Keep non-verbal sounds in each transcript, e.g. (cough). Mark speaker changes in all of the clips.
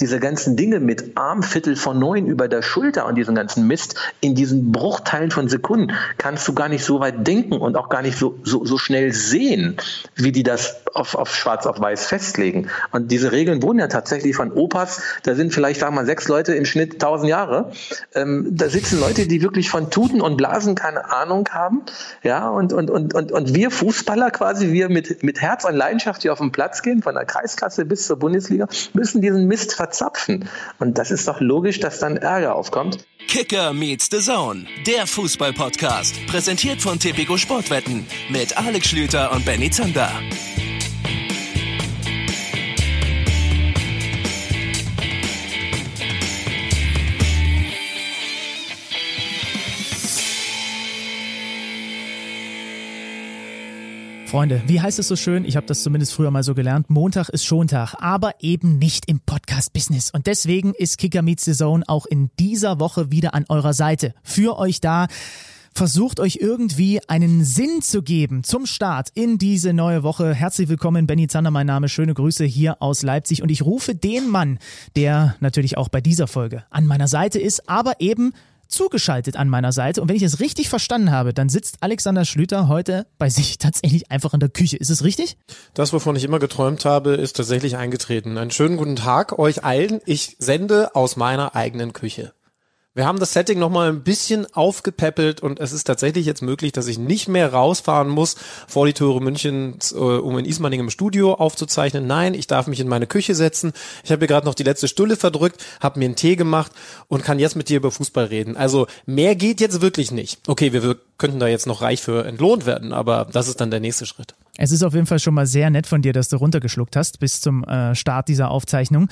Speaker 1: diese ganzen Dinge mit Armviertel von neun über der Schulter und diesen ganzen Mist in diesen Bruchteilen von Sekunden kannst du gar nicht so weit denken und auch gar nicht so, so, so schnell sehen, wie die das auf, auf schwarz auf weiß festlegen. Und diese Regeln wurden ja tatsächlich von Opas, da sind vielleicht, sagen wir mal, sechs Leute im Schnitt tausend Jahre. Ähm, da sitzen Leute, die wirklich von Tuten und Blasen keine Ahnung haben. Ja, und, und, und, und, und wir Fußballer quasi, wir mit, mit Herz und Leidenschaft hier auf den Platz gehen, von der Kreisklasse bis zur Bundesliga, müssen diesen Mist verzapfen. Und das ist doch logisch, dass dann Ärger aufkommt.
Speaker 2: Kicker meets the Zone, der Fußball-Podcast. Präsentiert von Tipico Sportwetten mit Alex Schlüter und Benny Zander.
Speaker 3: Freunde, wie heißt es so schön? Ich habe das zumindest früher mal so gelernt. Montag ist Schontag, aber eben nicht im Podcast-Business. Und deswegen ist Kicker Meets the Zone auch in dieser Woche wieder an eurer Seite. Für euch da. Versucht euch irgendwie einen Sinn zu geben zum Start in diese neue Woche. Herzlich willkommen, Benny Zander, mein Name. Schöne Grüße hier aus Leipzig. Und ich rufe den Mann, der natürlich auch bei dieser Folge an meiner Seite ist, aber eben zugeschaltet an meiner Seite. Und wenn ich es richtig verstanden habe, dann sitzt Alexander Schlüter heute bei sich (laughs) tatsächlich einfach in der Küche. Ist es richtig?
Speaker 4: Das, wovon ich immer geträumt habe, ist tatsächlich eingetreten. Einen schönen guten Tag euch allen. Ich sende aus meiner eigenen Küche. Wir haben das Setting nochmal ein bisschen aufgepäppelt und es ist tatsächlich jetzt möglich, dass ich nicht mehr rausfahren muss vor die Tore Münchens, äh, um in Ismaning im Studio aufzuzeichnen. Nein, ich darf mich in meine Küche setzen. Ich habe hier gerade noch die letzte Stulle verdrückt, habe mir einen Tee gemacht und kann jetzt mit dir über Fußball reden. Also mehr geht jetzt wirklich nicht. Okay, wir könnten da jetzt noch reich für entlohnt werden, aber das ist dann der nächste Schritt.
Speaker 3: Es ist auf jeden Fall schon mal sehr nett von dir, dass du runtergeschluckt hast bis zum äh, Start dieser Aufzeichnung.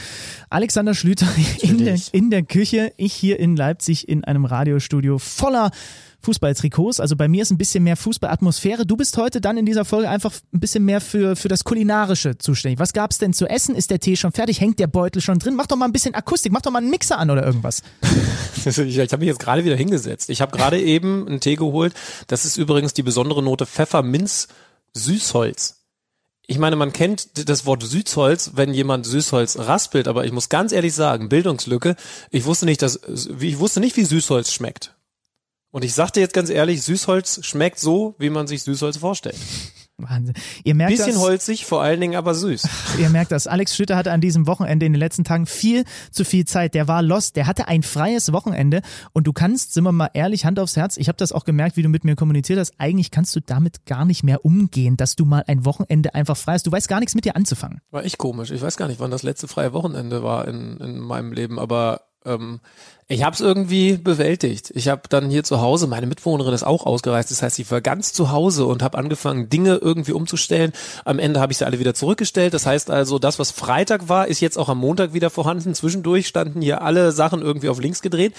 Speaker 3: Alexander Schlüter (laughs) in der, in der Küche, ich hier in Leipzig in einem Radiostudio voller Fußballtrikots. Also bei mir ist ein bisschen mehr Fußballatmosphäre. Du bist heute dann in dieser Folge einfach ein bisschen mehr für, für das Kulinarische zuständig. Was gab's denn zu essen? Ist der Tee schon fertig? Hängt der Beutel schon drin? Mach doch mal ein bisschen Akustik, mach doch mal einen Mixer an oder irgendwas. (laughs)
Speaker 4: ich ich habe mich jetzt gerade wieder hingesetzt. Ich habe gerade eben einen Tee geholt. Das ist übrigens die besondere Note Pfefferminz Süßholz. Ich meine, man kennt das Wort Süßholz, wenn jemand Süßholz raspelt, aber ich muss ganz ehrlich sagen, Bildungslücke, ich wusste nicht, dass, ich wusste nicht, wie Süßholz schmeckt. Und ich sagte jetzt ganz ehrlich, Süßholz schmeckt so, wie man sich Süßholz vorstellt.
Speaker 3: Wahnsinn. Ihr merkt
Speaker 4: Bisschen
Speaker 3: das,
Speaker 4: holzig, vor allen Dingen aber süß. (laughs)
Speaker 3: Ihr merkt das. Alex Schlüter hatte an diesem Wochenende in den letzten Tagen viel zu viel Zeit. Der war lost. Der hatte ein freies Wochenende. Und du kannst, sind wir mal ehrlich, Hand aufs Herz, ich habe das auch gemerkt, wie du mit mir kommuniziert hast, eigentlich kannst du damit gar nicht mehr umgehen, dass du mal ein Wochenende einfach frei hast. Du weißt gar nichts mit dir anzufangen.
Speaker 4: War echt komisch. Ich weiß gar nicht, wann das letzte freie Wochenende war in, in meinem Leben, aber ähm, ich habe es irgendwie bewältigt. Ich habe dann hier zu Hause, meine Mitbewohnerin ist auch ausgereist, das heißt, ich war ganz zu Hause und habe angefangen, Dinge irgendwie umzustellen. Am Ende habe ich sie alle wieder zurückgestellt. Das heißt also, das, was Freitag war, ist jetzt auch am Montag wieder vorhanden. Zwischendurch standen hier alle Sachen irgendwie auf links gedreht.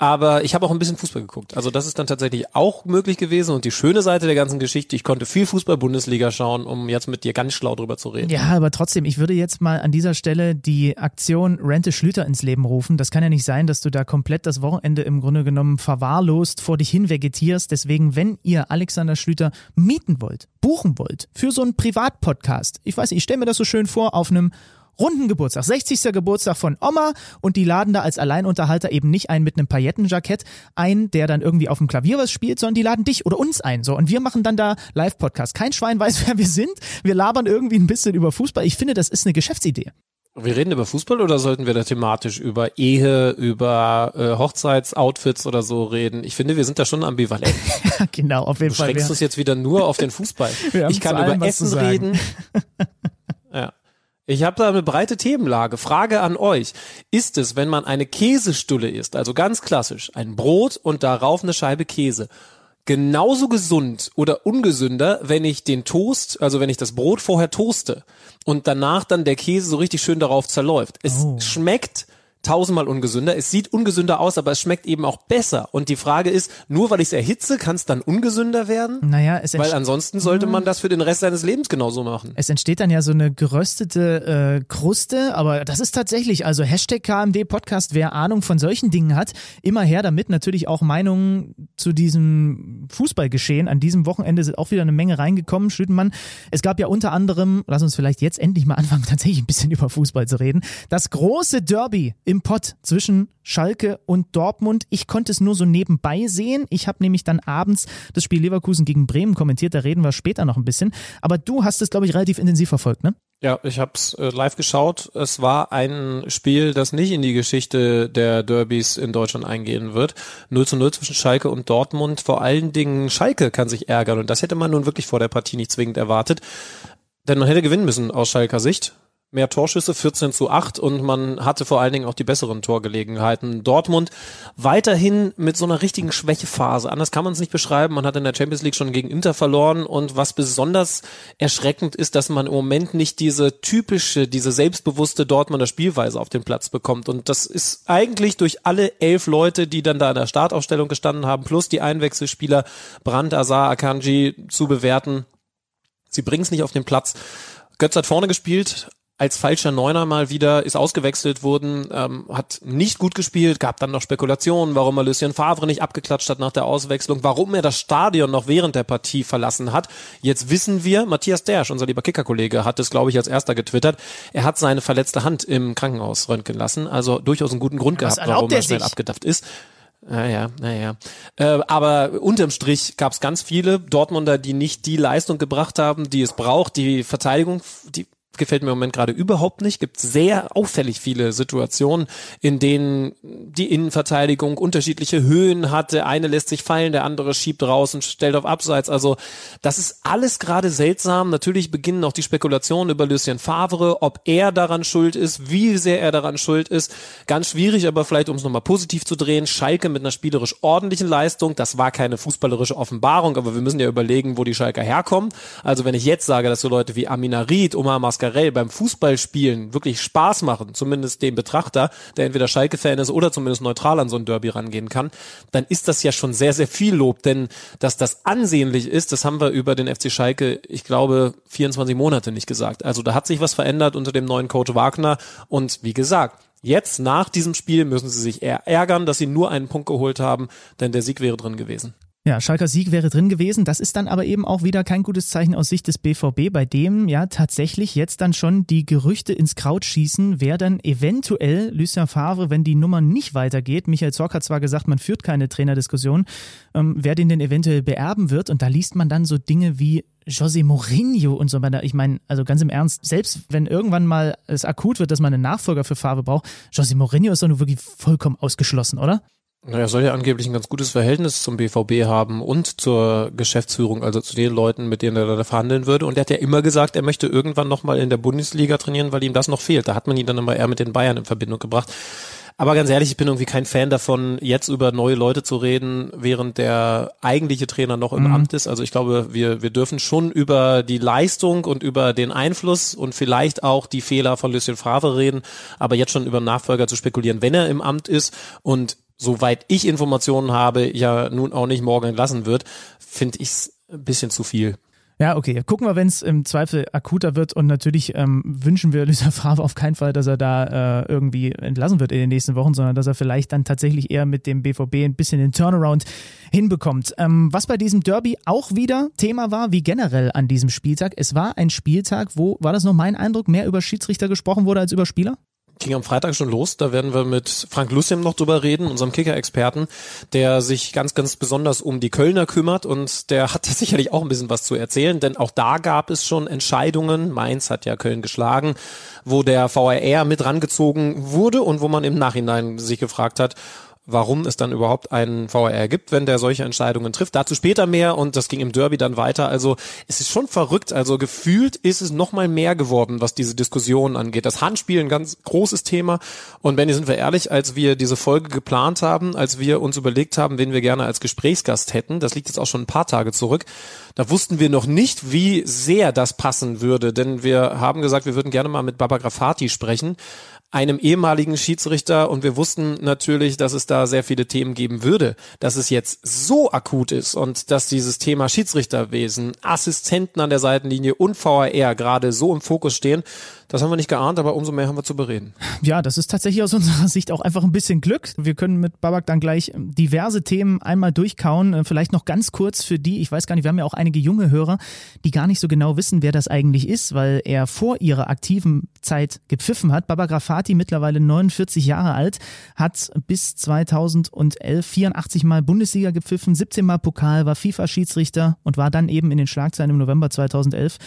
Speaker 4: Aber ich habe auch ein bisschen Fußball geguckt. Also das ist dann tatsächlich auch möglich gewesen. Und die schöne Seite der ganzen Geschichte, ich konnte viel Fußball-Bundesliga schauen, um jetzt mit dir ganz schlau drüber zu reden.
Speaker 3: Ja, aber trotzdem, ich würde jetzt mal an dieser Stelle die Aktion Rente Schlüter ins Leben rufen. Das kann ja nicht sein, dass du da komplett das Wochenende im Grunde genommen verwahrlost vor dich hin vegetierst. Deswegen, wenn ihr Alexander Schlüter mieten wollt, buchen wollt, für so einen Privatpodcast, ich weiß ich stelle mir das so schön vor, auf einem runden Geburtstag, 60. Geburtstag von Oma und die laden da als Alleinunterhalter eben nicht ein mit einem Paillettenjackett ein, der dann irgendwie auf dem Klavier was spielt, sondern die laden dich oder uns ein. So und wir machen dann da Live-Podcast. Kein Schwein (laughs) weiß, wer wir sind. Wir labern irgendwie ein bisschen über Fußball. Ich finde, das ist eine Geschäftsidee.
Speaker 4: Wir reden über Fußball oder sollten wir da thematisch über Ehe, über äh, Hochzeitsoutfits oder so reden? Ich finde, wir sind da schon ambivalent. (laughs)
Speaker 3: genau, auf jeden
Speaker 4: du
Speaker 3: Fall.
Speaker 4: Du schränkst es jetzt wieder nur auf den Fußball. ich kann über Essen reden. (laughs) ja. Ich habe da eine breite Themenlage. Frage an euch. Ist es, wenn man eine Käsestulle isst, also ganz klassisch, ein Brot und darauf eine Scheibe Käse, genauso gesund oder ungesünder, wenn ich den Toast, also wenn ich das Brot vorher toaste und danach dann der Käse so richtig schön darauf zerläuft? Es
Speaker 3: Oh.
Speaker 4: schmeckt tausendmal ungesünder. Es sieht ungesünder aus, aber es schmeckt eben auch besser. Und die Frage ist, nur weil ich es erhitze, kann es dann ungesünder werden?
Speaker 3: Naja, es
Speaker 4: Weil ansonsten sollte man das für den Rest seines Lebens genauso machen.
Speaker 3: Es entsteht dann ja so eine geröstete äh, Kruste, aber das ist tatsächlich, also Hashtag KMD Podcast, wer Ahnung von solchen Dingen hat, immer her damit. Natürlich auch Meinungen zu diesem Fußballgeschehen. An diesem Wochenende sind auch wieder eine Menge reingekommen, Schüttenmann. Es gab ja unter anderem, lass uns vielleicht jetzt endlich mal anfangen, (laughs) tatsächlich ein bisschen über Fußball zu reden, das große Derby im Pott zwischen Schalke und Dortmund. Ich konnte es nur so nebenbei sehen. Ich habe nämlich dann abends das Spiel Leverkusen gegen Bremen kommentiert. Da reden wir später noch ein bisschen. Aber du hast es, glaube ich, relativ intensiv verfolgt, ne?
Speaker 4: Ja, ich habe es äh, live geschaut. Es war ein Spiel, das nicht in die Geschichte der Derbys in Deutschland eingehen wird. 0 zu 0 zwischen Schalke und Dortmund. Vor allen Dingen Schalke kann sich ärgern und das hätte man nun wirklich vor der Partie nicht zwingend erwartet. Denn man hätte gewinnen müssen aus Schalker Sicht mehr Torschüsse, 14 zu 8 und man hatte vor allen Dingen auch die besseren Torgelegenheiten. Dortmund weiterhin mit so einer richtigen Schwächephase. Anders kann man es nicht beschreiben. Man hat in der Champions League schon gegen Inter verloren und was besonders erschreckend ist, dass man im Moment nicht diese typische, diese selbstbewusste Dortmunder Spielweise auf den Platz bekommt. Und das ist eigentlich durch alle elf Leute, die dann da in der Startaufstellung gestanden haben, plus die Einwechselspieler Brandt, Azar, Akanji zu bewerten. Sie bringen es nicht auf den Platz. Götz hat vorne gespielt, als falscher Neuner mal wieder, ist ausgewechselt worden, ähm, hat nicht gut gespielt, gab dann noch Spekulationen, warum er Lucien Favre nicht abgeklatscht hat nach der Auswechslung, warum er das Stadion noch während der Partie verlassen hat. Jetzt wissen wir, Matthias Dersch, unser lieber Kicker-Kollege, hat es, glaube ich, als erster getwittert, er hat seine verletzte Hand im Krankenhaus röntgen lassen, also durchaus einen guten Grund
Speaker 3: Was
Speaker 4: gehabt, warum er
Speaker 3: er
Speaker 4: schnell
Speaker 3: sich?
Speaker 4: abgedacht ist. Naja, naja. Äh, aber unterm Strich gab es ganz viele Dortmunder, die nicht die Leistung gebracht haben, die es braucht. Die Verteidigung, die gefällt mir im Moment gerade überhaupt nicht. Gibt sehr auffällig viele Situationen, in denen die Innenverteidigung unterschiedliche Höhen hat. Eine lässt sich fallen, der andere schiebt raus und stellt auf Abseits. Also das ist alles gerade seltsam. Natürlich beginnen auch die Spekulationen über Lucien Favre, ob er daran schuld ist, wie sehr er daran schuld ist. Ganz schwierig, aber vielleicht um es nochmal positiv zu drehen. Schalke mit einer spielerisch ordentlichen Leistung. Das war keine fußballerische Offenbarung, aber wir müssen ja überlegen, wo die Schalker herkommen. Also wenn ich jetzt sage, dass so Leute wie Aminarit, Omar Mascarell beim Fußballspielen wirklich Spaß machen, zumindest dem Betrachter, der entweder Schalke-Fan ist oder zumindest neutral an so ein Derby rangehen kann, dann ist das ja schon sehr, sehr viel Lob. Denn dass das ansehnlich ist, das haben wir über den FC Schalke, ich glaube, 24 Monate nicht gesagt. Also da hat sich was verändert unter dem neuen Coach Wagner. Und wie gesagt, Jetzt nach diesem Spiel müssen sie sich eher ärgern, dass sie nur einen Punkt geholt haben, denn der Sieg wäre drin gewesen.
Speaker 3: Ja, Schalker Sieg wäre drin gewesen. Das ist dann aber eben auch wieder kein gutes Zeichen aus Sicht des BVB, bei dem ja tatsächlich jetzt dann schon die Gerüchte ins Kraut schießen, wer dann eventuell Lucien Favre, wenn die Nummer nicht weitergeht, Michael Zorc hat zwar gesagt, man führt keine Trainerdiskussion, ähm, wer den denn eventuell beerben wird. Und da liest man dann so Dinge wie José Mourinho und so weiter. Ich meine, also ganz im Ernst, selbst wenn irgendwann mal es akut wird, dass man einen Nachfolger für Favre braucht, José Mourinho ist doch nur wirklich vollkommen ausgeschlossen, oder?
Speaker 4: Er soll ja angeblich ein ganz gutes Verhältnis zum BVB haben und zur Geschäftsführung, also zu den Leuten, mit denen er da verhandeln würde. Und er hat ja immer gesagt, er möchte irgendwann nochmal in der Bundesliga trainieren, weil ihm das noch fehlt. Da hat man ihn dann immer eher mit den Bayern in Verbindung gebracht. Aber ganz ehrlich, ich bin irgendwie kein Fan davon, jetzt über neue Leute zu reden, während der eigentliche Trainer noch im
Speaker 3: Mhm.
Speaker 4: Amt ist. Also ich glaube, wir, wir dürfen schon über die Leistung und über den Einfluss und vielleicht auch die Fehler von Lucien Favre reden, aber jetzt schon über Nachfolger zu spekulieren, wenn er im Amt ist und soweit ich Informationen habe, ja nun auch nicht morgen entlassen wird, finde ich es ein bisschen zu viel.
Speaker 3: Ja, okay. Gucken wir, wenn es im Zweifel akuter wird. Und natürlich ähm, wünschen wir Lucien Favre auf keinen Fall, dass er da äh, irgendwie entlassen wird in den nächsten Wochen, sondern dass er vielleicht dann tatsächlich eher mit dem BVB ein bisschen den Turnaround hinbekommt. Ähm, was bei diesem Derby auch wieder Thema war, wie generell an diesem Spieltag. Es war ein Spieltag, wo, war das noch mein Eindruck, mehr über Schiedsrichter gesprochen wurde als über Spieler?
Speaker 4: Ging am Freitag schon los. Da werden wir mit Frank Luciem noch drüber reden, unserem Kicker-Experten, der sich ganz, ganz besonders um die Kölner kümmert und der hat (laughs) sicherlich auch ein bisschen was zu erzählen, denn auch da gab es schon Entscheidungen. Mainz hat ja Köln geschlagen, wo der VRR mit rangezogen wurde und wo man im Nachhinein sich gefragt hat, warum es dann überhaupt einen VAR gibt, wenn der solche Entscheidungen trifft. Dazu später mehr und das ging im Derby dann weiter. Also es ist schon verrückt. Also gefühlt ist es noch mal mehr geworden, was diese Diskussion angeht. Das Handspiel ein ganz großes Thema. Und Benny, sind wir ehrlich, als wir diese Folge geplant haben, als wir uns überlegt haben, wen wir gerne als Gesprächsgast hätten, das liegt jetzt auch schon ein paar Tage zurück, da wussten wir noch nicht, wie sehr das passen würde, denn wir haben gesagt, wir würden gerne mal mit Baba Grafati sprechen. Einem ehemaligen Schiedsrichter und wir wussten natürlich, dass es da sehr viele Themen geben würde. Dass es jetzt so akut ist und dass dieses Thema Schiedsrichterwesen, Assistenten an der Seitenlinie und VAR gerade so im Fokus stehen, das haben wir nicht geahnt, aber umso mehr haben wir zu bereden.
Speaker 3: Ja, das ist tatsächlich aus unserer Sicht auch einfach ein bisschen Glück. Wir können mit Babak dann gleich diverse Themen einmal durchkauen. Äh, vielleicht noch ganz kurz für die, ich weiß gar nicht, wir haben ja auch einige junge Hörer, die gar nicht so genau wissen, wer das eigentlich ist, weil er vor ihrer aktiven Zeit gepfiffen hat. Babak Rafati, mittlerweile 49 Jahre alt, hat bis 2011 84 Mal Bundesliga gepfiffen, 17 Mal Pokal, war FIFA-Schiedsrichter und war dann eben in den Schlagzeilen im November 2011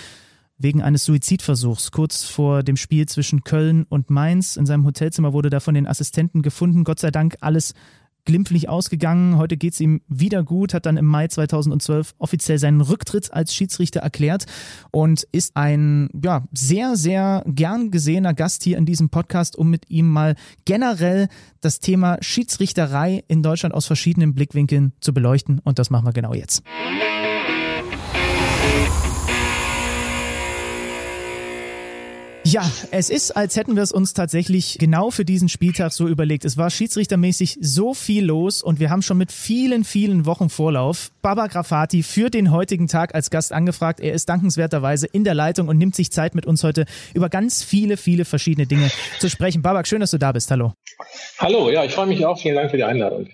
Speaker 3: wegen eines Suizidversuchs. Kurz vor dem Spiel zwischen Köln und Mainz in seinem Hotelzimmer wurde da von den Assistenten gefunden. Gott sei Dank alles glimpflich ausgegangen. Heute geht es ihm wieder gut, hat dann im Mai 2012 offiziell seinen Rücktritt als Schiedsrichter erklärt und ist ein ja, sehr, sehr gern gesehener Gast hier in diesem Podcast, um mit ihm mal generell das Thema Schiedsrichterei in Deutschland aus verschiedenen Blickwinkeln zu beleuchten. Und das machen wir genau jetzt. Ja, es ist, als hätten wir es uns tatsächlich genau für diesen Spieltag so überlegt. Es war schiedsrichtermäßig so viel los und wir haben schon mit vielen, vielen Wochen Vorlauf Baba Grafati für den heutigen Tag als Gast angefragt. Er ist dankenswerterweise in der Leitung und nimmt sich Zeit mit uns heute über ganz viele, viele verschiedene Dinge zu sprechen. Babak, schön, dass du da bist. Hallo.
Speaker 1: Hallo, ja, ich freue mich auch. Vielen Dank für die Einladung.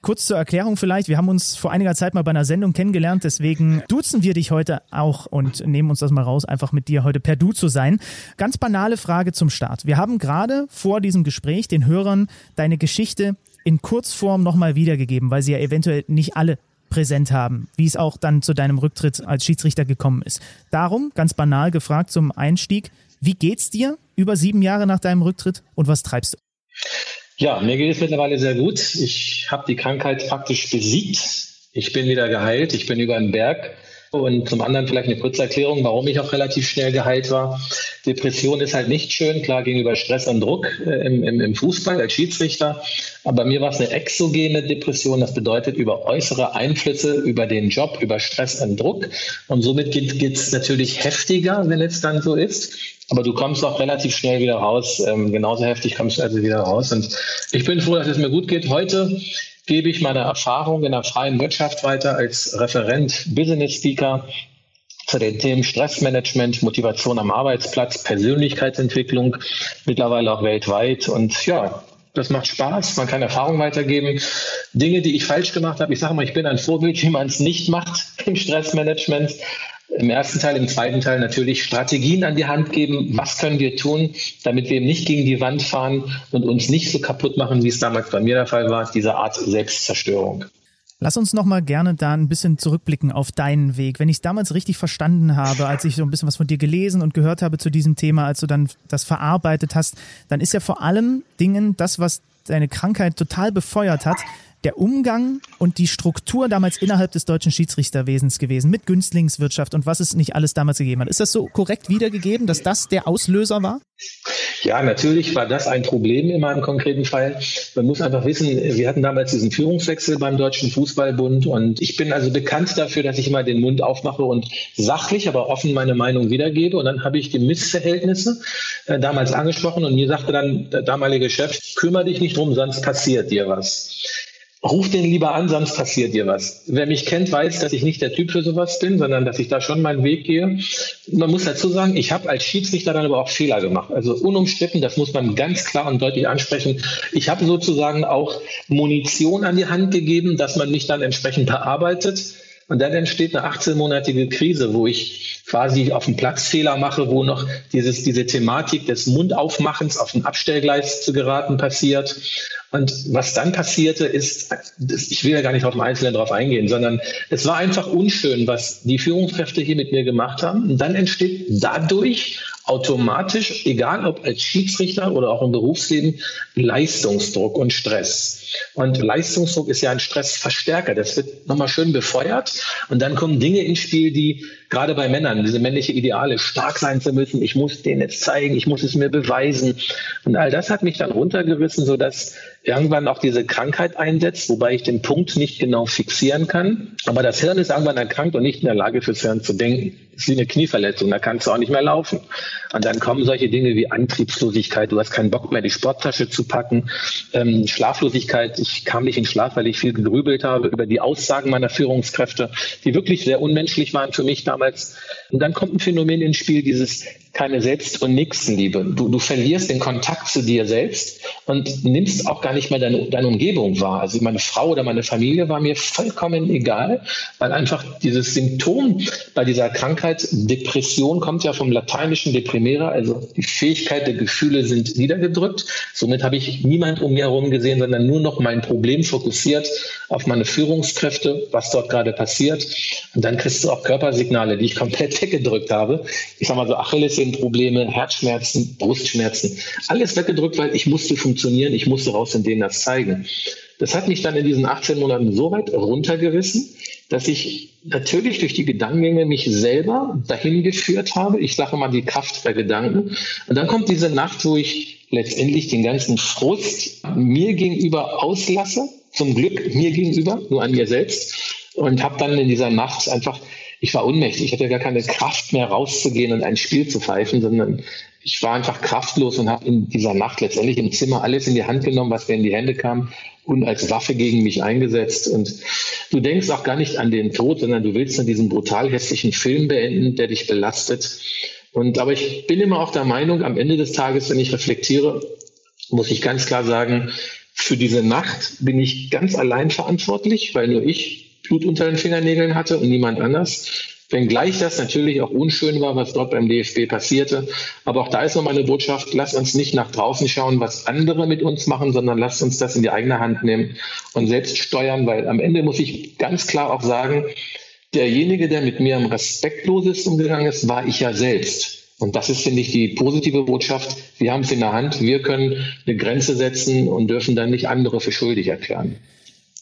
Speaker 3: Kurz zur Erklärung vielleicht, wir haben uns vor einiger Zeit mal bei einer Sendung kennengelernt, deswegen duzen wir dich heute auch und nehmen uns das mal raus, einfach mit dir heute per Du zu sein. Ganz banale Frage zum Start. Wir haben gerade vor diesem Gespräch den Hörern deine Geschichte in Kurzform nochmal wiedergegeben, weil sie ja eventuell nicht alle präsent haben, wie es auch dann zu deinem Rücktritt als Schiedsrichter gekommen ist. Darum, ganz banal gefragt zum Einstieg, wie geht's dir über sieben Jahre nach deinem Rücktritt und was treibst du?
Speaker 1: Ja, mir geht es mittlerweile sehr gut. Ich habe die Krankheit praktisch besiegt. Ich bin wieder geheilt. Ich bin über den Berg. Und zum anderen vielleicht eine kurze Erklärung, warum ich auch relativ schnell geheilt war. Depression ist halt nicht schön, klar gegenüber Stress und Druck äh, im, im, im, Fußball als Schiedsrichter. Aber mir war es eine exogene Depression. Das bedeutet über äußere Einflüsse, über den Job, über Stress und Druck. Und somit geht es natürlich heftiger, wenn es dann so ist. Aber du kommst auch relativ schnell wieder raus. Ähm, genauso heftig kommst du also wieder raus. Und ich bin froh, dass es mir gut geht. Heute gebe ich meine Erfahrung in der freien Wirtschaft weiter als Referent Business Speaker zu den Themen Stressmanagement, Motivation am Arbeitsplatz, Persönlichkeitsentwicklung, mittlerweile auch weltweit. Und ja, das macht Spaß, man kann Erfahrung weitergeben. Dinge, die ich falsch gemacht habe, ich sage mal, ich bin ein Vorbild, wie man es nicht macht im Stressmanagement im ersten Teil, im zweiten Teil natürlich Strategien an die Hand geben. Was können wir tun, damit wir eben nicht gegen die Wand fahren und uns nicht so kaputt machen, wie es damals bei mir der Fall war, diese Art Selbstzerstörung.
Speaker 3: Lass uns noch mal gerne da ein bisschen zurückblicken auf deinen Weg. Wenn ich es damals richtig verstanden habe, als ich so ein bisschen was von dir gelesen und gehört habe zu diesem Thema, als du dann das verarbeitet hast, dann ist ja vor allem Dingen das, was deine Krankheit total befeuert hat, der Umgang und die Struktur damals innerhalb des deutschen Schiedsrichterwesens gewesen, mit Günstlingswirtschaft und was es nicht alles damals gegeben hat. Ist das so korrekt wiedergegeben, dass das der Auslöser war?
Speaker 1: Ja, natürlich war das ein Problem in meinem konkreten Fall. Man muss einfach wissen, wir hatten damals diesen Führungswechsel beim Deutschen Fußballbund und ich bin also bekannt dafür, dass ich immer den Mund aufmache und sachlich, aber offen meine Meinung wiedergebe. Und dann habe ich die Missverhältnisse äh, damals angesprochen und mir sagte dann der damalige Chef, kümmere dich nicht drum, sonst passiert dir was. Ruf den lieber an, sonst passiert dir was. Wer mich kennt, weiß, dass ich nicht der Typ für sowas bin, sondern dass ich da schon meinen Weg gehe. Man muss dazu sagen, ich habe als Schiedsrichter dann aber auch Fehler gemacht. Also unumstritten, das muss man ganz klar und deutlich ansprechen. Ich habe sozusagen auch Munition an die Hand gegeben, dass man mich dann entsprechend bearbeitet. Und dann entsteht eine 18-monatige Krise, wo ich quasi auf dem Platz Fehler mache, wo noch dieses, diese Thematik des Mundaufmachens auf ein Abstellgleis zu geraten passiert. Und was dann passierte, ist, ich will ja gar nicht auf dem Einzelnen drauf eingehen, sondern es war einfach unschön, was die Führungskräfte hier mit mir gemacht haben. Und dann entsteht dadurch automatisch, egal ob als Schiedsrichter oder auch im Berufsleben, Leistungsdruck und Stress. Und Leistungsdruck ist ja ein Stressverstärker. Das wird nochmal schön befeuert. Und dann kommen Dinge ins Spiel, die gerade bei Männern, diese männliche Ideale, stark sein zu müssen. Ich muss denen jetzt zeigen, ich muss es mir beweisen. Und all das hat mich dann runtergerissen, sodass irgendwann auch diese Krankheit einsetzt, wobei ich den Punkt nicht genau fixieren kann. Aber das Hirn ist irgendwann erkrankt und nicht in der Lage fürs Hirn zu denken. Das ist wie eine Knieverletzung, da kannst du auch nicht mehr laufen. Und dann kommen solche Dinge wie Antriebslosigkeit, du hast keinen Bock mehr, die Sporttasche zu packen, ähm, Schlaflosigkeit, ich kam nicht in Schlaf, weil ich viel gegrübelt habe über die Aussagen meiner Führungskräfte, die wirklich sehr unmenschlich waren für mich damals. Und dann kommt ein Phänomen ins Spiel, dieses keine Selbst- und Nächstenliebe. Du, du verlierst den Kontakt zu dir selbst und nimmst auch gar nicht mehr deine, deine Umgebung wahr. Also meine Frau oder meine Familie war mir vollkommen egal, weil einfach dieses Symptom bei dieser Krankheit, Depression, kommt ja vom lateinischen deprimere, also die Fähigkeit der Gefühle sind niedergedrückt. Somit habe ich niemand um mir herum gesehen, sondern nur noch mein Problem fokussiert auf meine Führungskräfte, was dort gerade passiert. Und dann kriegst du auch Körpersignale, die ich komplett (laughs) weggedrückt habe. Ich sag mal so Achillessehnenprobleme, Herzschmerzen, Brustschmerzen. Alles weggedrückt, weil ich musste funktionieren, ich musste raus und denen das zeigen. Das hat mich dann in diesen 18 Monaten so weit runtergerissen, dass ich natürlich durch die Gedankengänge mich selber dahin geführt habe. Ich sage mal die Kraft der Gedanken. Und dann kommt diese Nacht, wo ich letztendlich den ganzen Frust mir gegenüber auslasse zum Glück mir gegenüber, nur an mir selbst. Und habe dann in dieser Nacht einfach, ich war ohnmächtig, ich hatte gar keine Kraft mehr rauszugehen und ein Spiel zu pfeifen, sondern ich war einfach kraftlos und habe in dieser Nacht letztendlich im Zimmer alles in die Hand genommen, was mir in die Hände kam und als Waffe gegen mich eingesetzt. Und du denkst auch gar nicht an den Tod, sondern du willst dann diesen brutal hässlichen Film beenden, der dich belastet. Und aber ich bin immer auch der Meinung, am Ende des Tages, wenn ich reflektiere, muss ich ganz klar sagen, für diese Nacht bin ich ganz allein verantwortlich, weil nur ich Blut unter den Fingernägeln hatte und niemand anders. Wenngleich das natürlich auch unschön war, was dort beim DFB passierte. Aber auch da ist nochmal eine Botschaft, lasst uns nicht nach draußen schauen, was andere mit uns machen, sondern lasst uns das in die eigene Hand nehmen und selbst steuern, weil am Ende muss ich ganz klar auch sagen, derjenige, der mit mir am respektlosesten umgegangen ist, war ich ja selbst. Und das ist, finde ich, die positive Botschaft. Wir haben es in der Hand. Wir können eine Grenze setzen und dürfen dann nicht andere für schuldig erklären.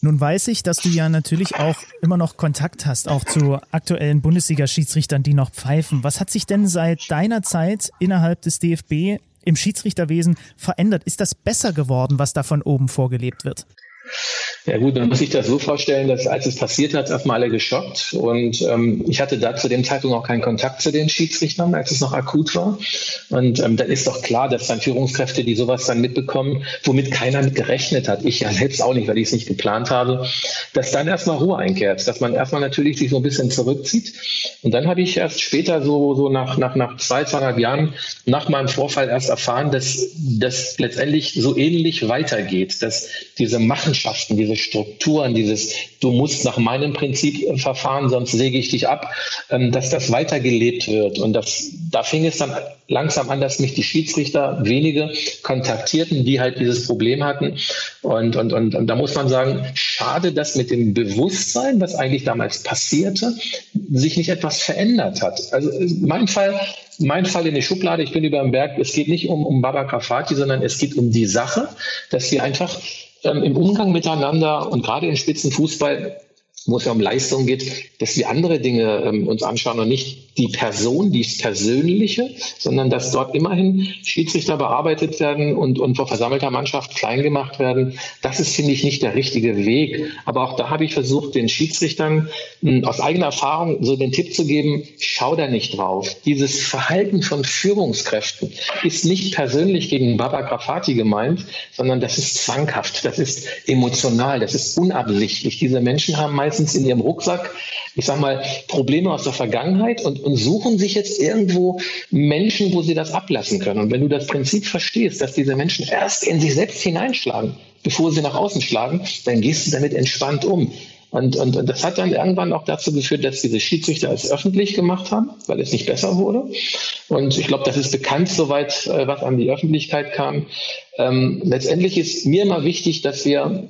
Speaker 3: Nun weiß ich, dass du ja natürlich auch immer noch Kontakt hast, auch zu aktuellen Bundesliga-Schiedsrichtern, die noch pfeifen. Was hat sich denn seit deiner Zeit innerhalb des DFB im Schiedsrichterwesen verändert? Ist das besser geworden, was da von oben vorgelebt wird?
Speaker 1: Ja gut, man muss sich das so vorstellen, dass als es passiert hat, erstmal alle geschockt. Und ähm, ich hatte da zu dem Zeitpunkt auch keinen Kontakt zu den Schiedsrichtern, als es noch akut war. Und ähm, dann ist doch klar, dass dann Führungskräfte, die sowas dann mitbekommen, womit keiner mit gerechnet hat, ich ja selbst auch nicht, weil ich es nicht geplant habe, dass dann erstmal Ruhe einkehrt, dass man erstmal natürlich sich so ein bisschen zurückzieht. Und dann habe ich erst später, so, so nach, nach, nach zwei, zweieinhalb Jahren, nach meinem Vorfall erst erfahren, dass das letztendlich so ähnlich weitergeht, dass diese Machenschaften, diese Strukturen, dieses du musst nach meinem Prinzip äh, verfahren, sonst säge ich dich ab, ähm, dass das weitergelebt wird. Und das, da fing es dann langsam an, dass mich die Schiedsrichter wenige kontaktierten, die halt dieses Problem hatten. Und, und, und, und da muss man sagen, schade, dass mit dem Bewusstsein, was eigentlich damals passierte, sich nicht etwas verändert hat. Also äh, mein Fall, mein Fall in die Schublade, ich bin über dem Berg, es geht nicht um, um Baba Grafati, sondern es geht um die Sache, dass wir einfach ähm, im Umgang miteinander und gerade im Spitzenfußball wo es ja um Leistung geht, dass wir andere Dinge ähm, uns anschauen und nicht die Person, die Persönliche, sondern dass dort immerhin Schiedsrichter bearbeitet werden und, und vor versammelter Mannschaft klein gemacht werden. Das ist, finde ich, nicht der richtige Weg. Aber auch da habe ich versucht, den Schiedsrichtern mh, hm, aus eigener Erfahrung so den Tipp zu geben, schau da nicht drauf. Dieses Verhalten von Führungskräften ist nicht persönlich gegen Baba Grafati gemeint, sondern das ist zwanghaft, das ist emotional, das ist unabsichtlich. Diese Menschen haben meist meistens in ihrem Rucksack, ich sag mal, Probleme aus der Vergangenheit und, und suchen sich jetzt irgendwo Menschen, wo sie das ablassen können. Und wenn du das Prinzip verstehst, dass diese Menschen erst in sich selbst hineinschlagen, bevor sie nach außen schlagen, dann gehst du damit entspannt um. Und, und, und das hat dann irgendwann auch dazu geführt, dass diese Schiedsrichter es öffentlich gemacht haben, weil es nicht besser wurde. Und ich glaube, das ist bekannt soweit, äh, was an die Öffentlichkeit kam. Ähm, letztendlich ist mir immer wichtig, dass wir,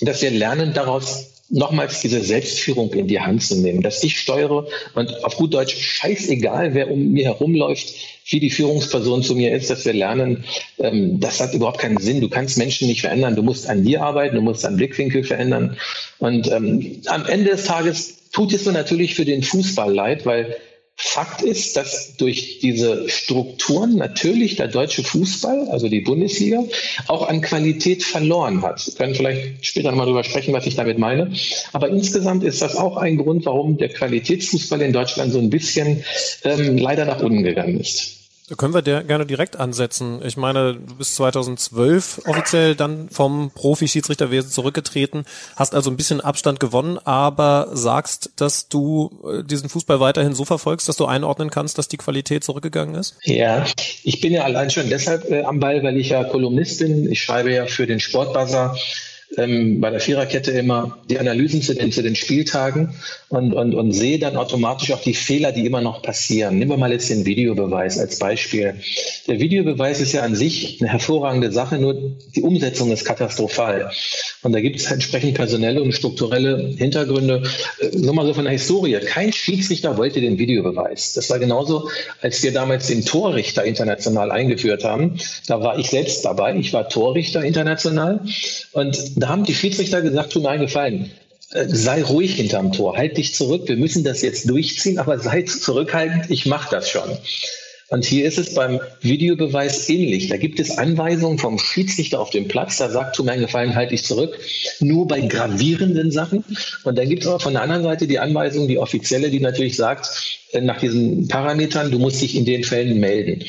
Speaker 1: dass wir lernen, daraus nochmals diese Selbstführung in die Hand zu nehmen, dass ich steuere und auf gut Deutsch scheißegal, wer um mir herumläuft, wie die Führungsperson zu mir ist, dass wir lernen, ähm, das hat überhaupt keinen Sinn. Du kannst Menschen nicht verändern. Du musst an dir arbeiten, du musst deinen Blickwinkel verändern. Und ähm, am Ende des Tages tut es mir natürlich für den Fußball leid, weil Fakt ist, dass durch diese Strukturen natürlich der deutsche Fußball, also die Bundesliga, auch an Qualität verloren hat. Wir können vielleicht später nochmal darüber sprechen, was ich damit meine. Aber insgesamt ist das auch ein Grund, warum der Qualitätsfußball in Deutschland so ein bisschen ähm, leider nach unten gegangen ist.
Speaker 4: Können wir gerne direkt ansetzen. Ich meine, du bist 2012 offiziell dann vom Profi-Schiedsrichterwesen zurückgetreten, hast also ein bisschen Abstand gewonnen, aber sagst, dass du äh, diesen Fußball weiterhin so verfolgst, dass du einordnen kannst, dass die Qualität zurückgegangen ist?
Speaker 1: Ja, ich bin ja allein schon deshalb äh, am Ball, weil ich ja Kolumnist bin. Ich schreibe ja für den Sportbuzzer ähm, bei der Viererkette immer die Analysen zu den, zu den Spieltagen und, und, und sehe dann automatisch auch die Fehler, die immer noch passieren. Nehmen wir mal jetzt den Videobeweis als Beispiel. Der Videobeweis ist ja an sich eine hervorragende Sache, nur die Umsetzung ist katastrophal. Und da gibt es entsprechend personelle und strukturelle Hintergründe. Äh, nur mal so von der Historie. Kein Schiedsrichter wollte den Videobeweis. Das war genauso, als wir damals den Torrichter international eingeführt haben. Da war ich selbst dabei. Ich war Torrichter international. Und da haben die Schiedsrichter gesagt, tu mir einen Gefallen äh, sei ruhig hinterm Tor, halt dich zurück, wir müssen das jetzt durchziehen, aber sei zurückhaltend, ich mache das schon. Und hier ist es beim Videobeweis ähnlich. Da gibt es Anweisungen vom Schiedsrichter auf dem Platz, da sagt, tu mir einen Gefallen, halt dich zurück, nur bei gravierenden Sachen. Und dann gibt es aber von der anderen Seite die Anweisung, die offizielle, die natürlich sagt, äh, nach diesen Parametern, du musst dich in den Fällen melden.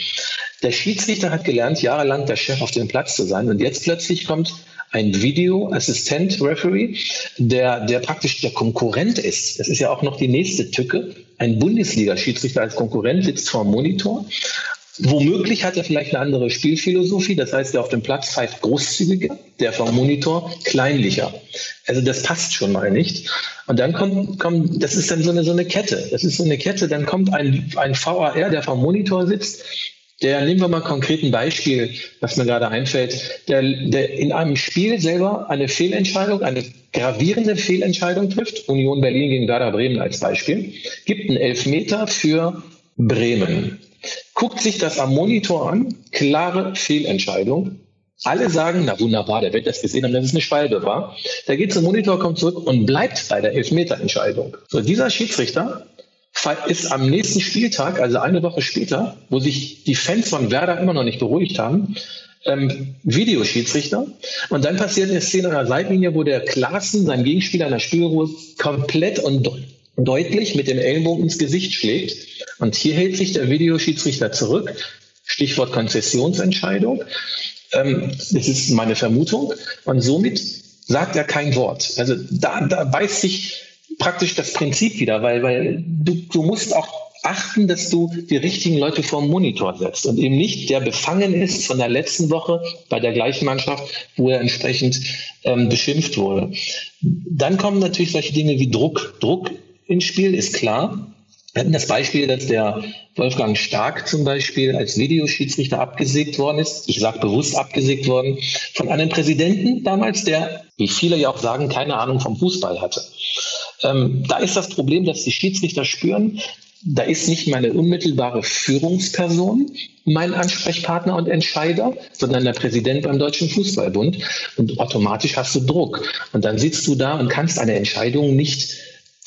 Speaker 1: Der Schiedsrichter hat gelernt, jahrelang der Chef auf dem Platz zu sein. Und jetzt plötzlich kommt ein Videoassistent-Referee, der, der praktisch der Konkurrent ist. Das ist ja auch noch die nächste Tücke. Ein Bundesliga-Schiedsrichter als Konkurrent sitzt vor dem Monitor. Womöglich hat er vielleicht eine andere Spielphilosophie, das heißt, der auf dem Platz pfeift großzügiger, der vom Monitor kleinlicher. Also das passt schon mal nicht. Und dann kommt, kommt das ist dann so eine, so eine Kette. Das ist so eine Kette, dann kommt ein, ein VAR, der vom Monitor sitzt, der, nehmen wir mal konkret ein Beispiel, was mir gerade einfällt, der, der in einem Spiel selber eine Fehlentscheidung, eine gravierende Fehlentscheidung trifft, Union Berlin gegen Werder Bremen als Beispiel, gibt einen Elfmeter für Bremen. Guckt sich das am Monitor an, klare Fehlentscheidung. Alle sagen, na wunderbar, der wird das gesehen haben, dass es eine Schwalbe war. Der geht zum Monitor, kommt zurück und bleibt bei der Elfmeterentscheidung. So, dieser Schiedsrichter ist am nächsten Spieltag, also eine Woche später, wo sich die Fans von Werder immer noch nicht beruhigt haben, ähm, Videoschiedsrichter. Und dann passiert eine Szene an der Seitenlinie, wo der Klaassen seinem Gegenspieler an der Spielruhe komplett und deutlich mit dem Ellenbogen ins Gesicht schlägt. Und hier hält sich der Videoschiedsrichter zurück. Stichwort Konzessionsentscheidung. Ähm, das ist meine Vermutung. Und somit sagt er kein Wort. Also da, da beißt sich praktisch das Prinzip wieder, weil, weil du, du musst auch achten, dass du die richtigen Leute vor dem Monitor setzt und eben nicht der befangen ist von der letzten Woche bei der gleichen Mannschaft, wo er entsprechend ähm, beschimpft wurde. Dann kommen natürlich solche Dinge wie Druck. Druck ins Spiel ist klar. Wir hatten das Beispiel, dass der Wolfgang Stark zum Beispiel als Videoschiedsrichter abgesägt worden ist. Ich sage bewusst abgesägt worden von einem Präsidenten damals, der, wie viele ja auch sagen, keine Ahnung vom Fußball hatte. Ähm, da ist das Problem, dass die Schiedsrichter spüren, da ist nicht meine unmittelbare Führungsperson mein Ansprechpartner und Entscheider, sondern der Präsident beim Deutschen Fußballbund. Und automatisch hast du Druck. Und dann sitzt du da und kannst eine Entscheidung nicht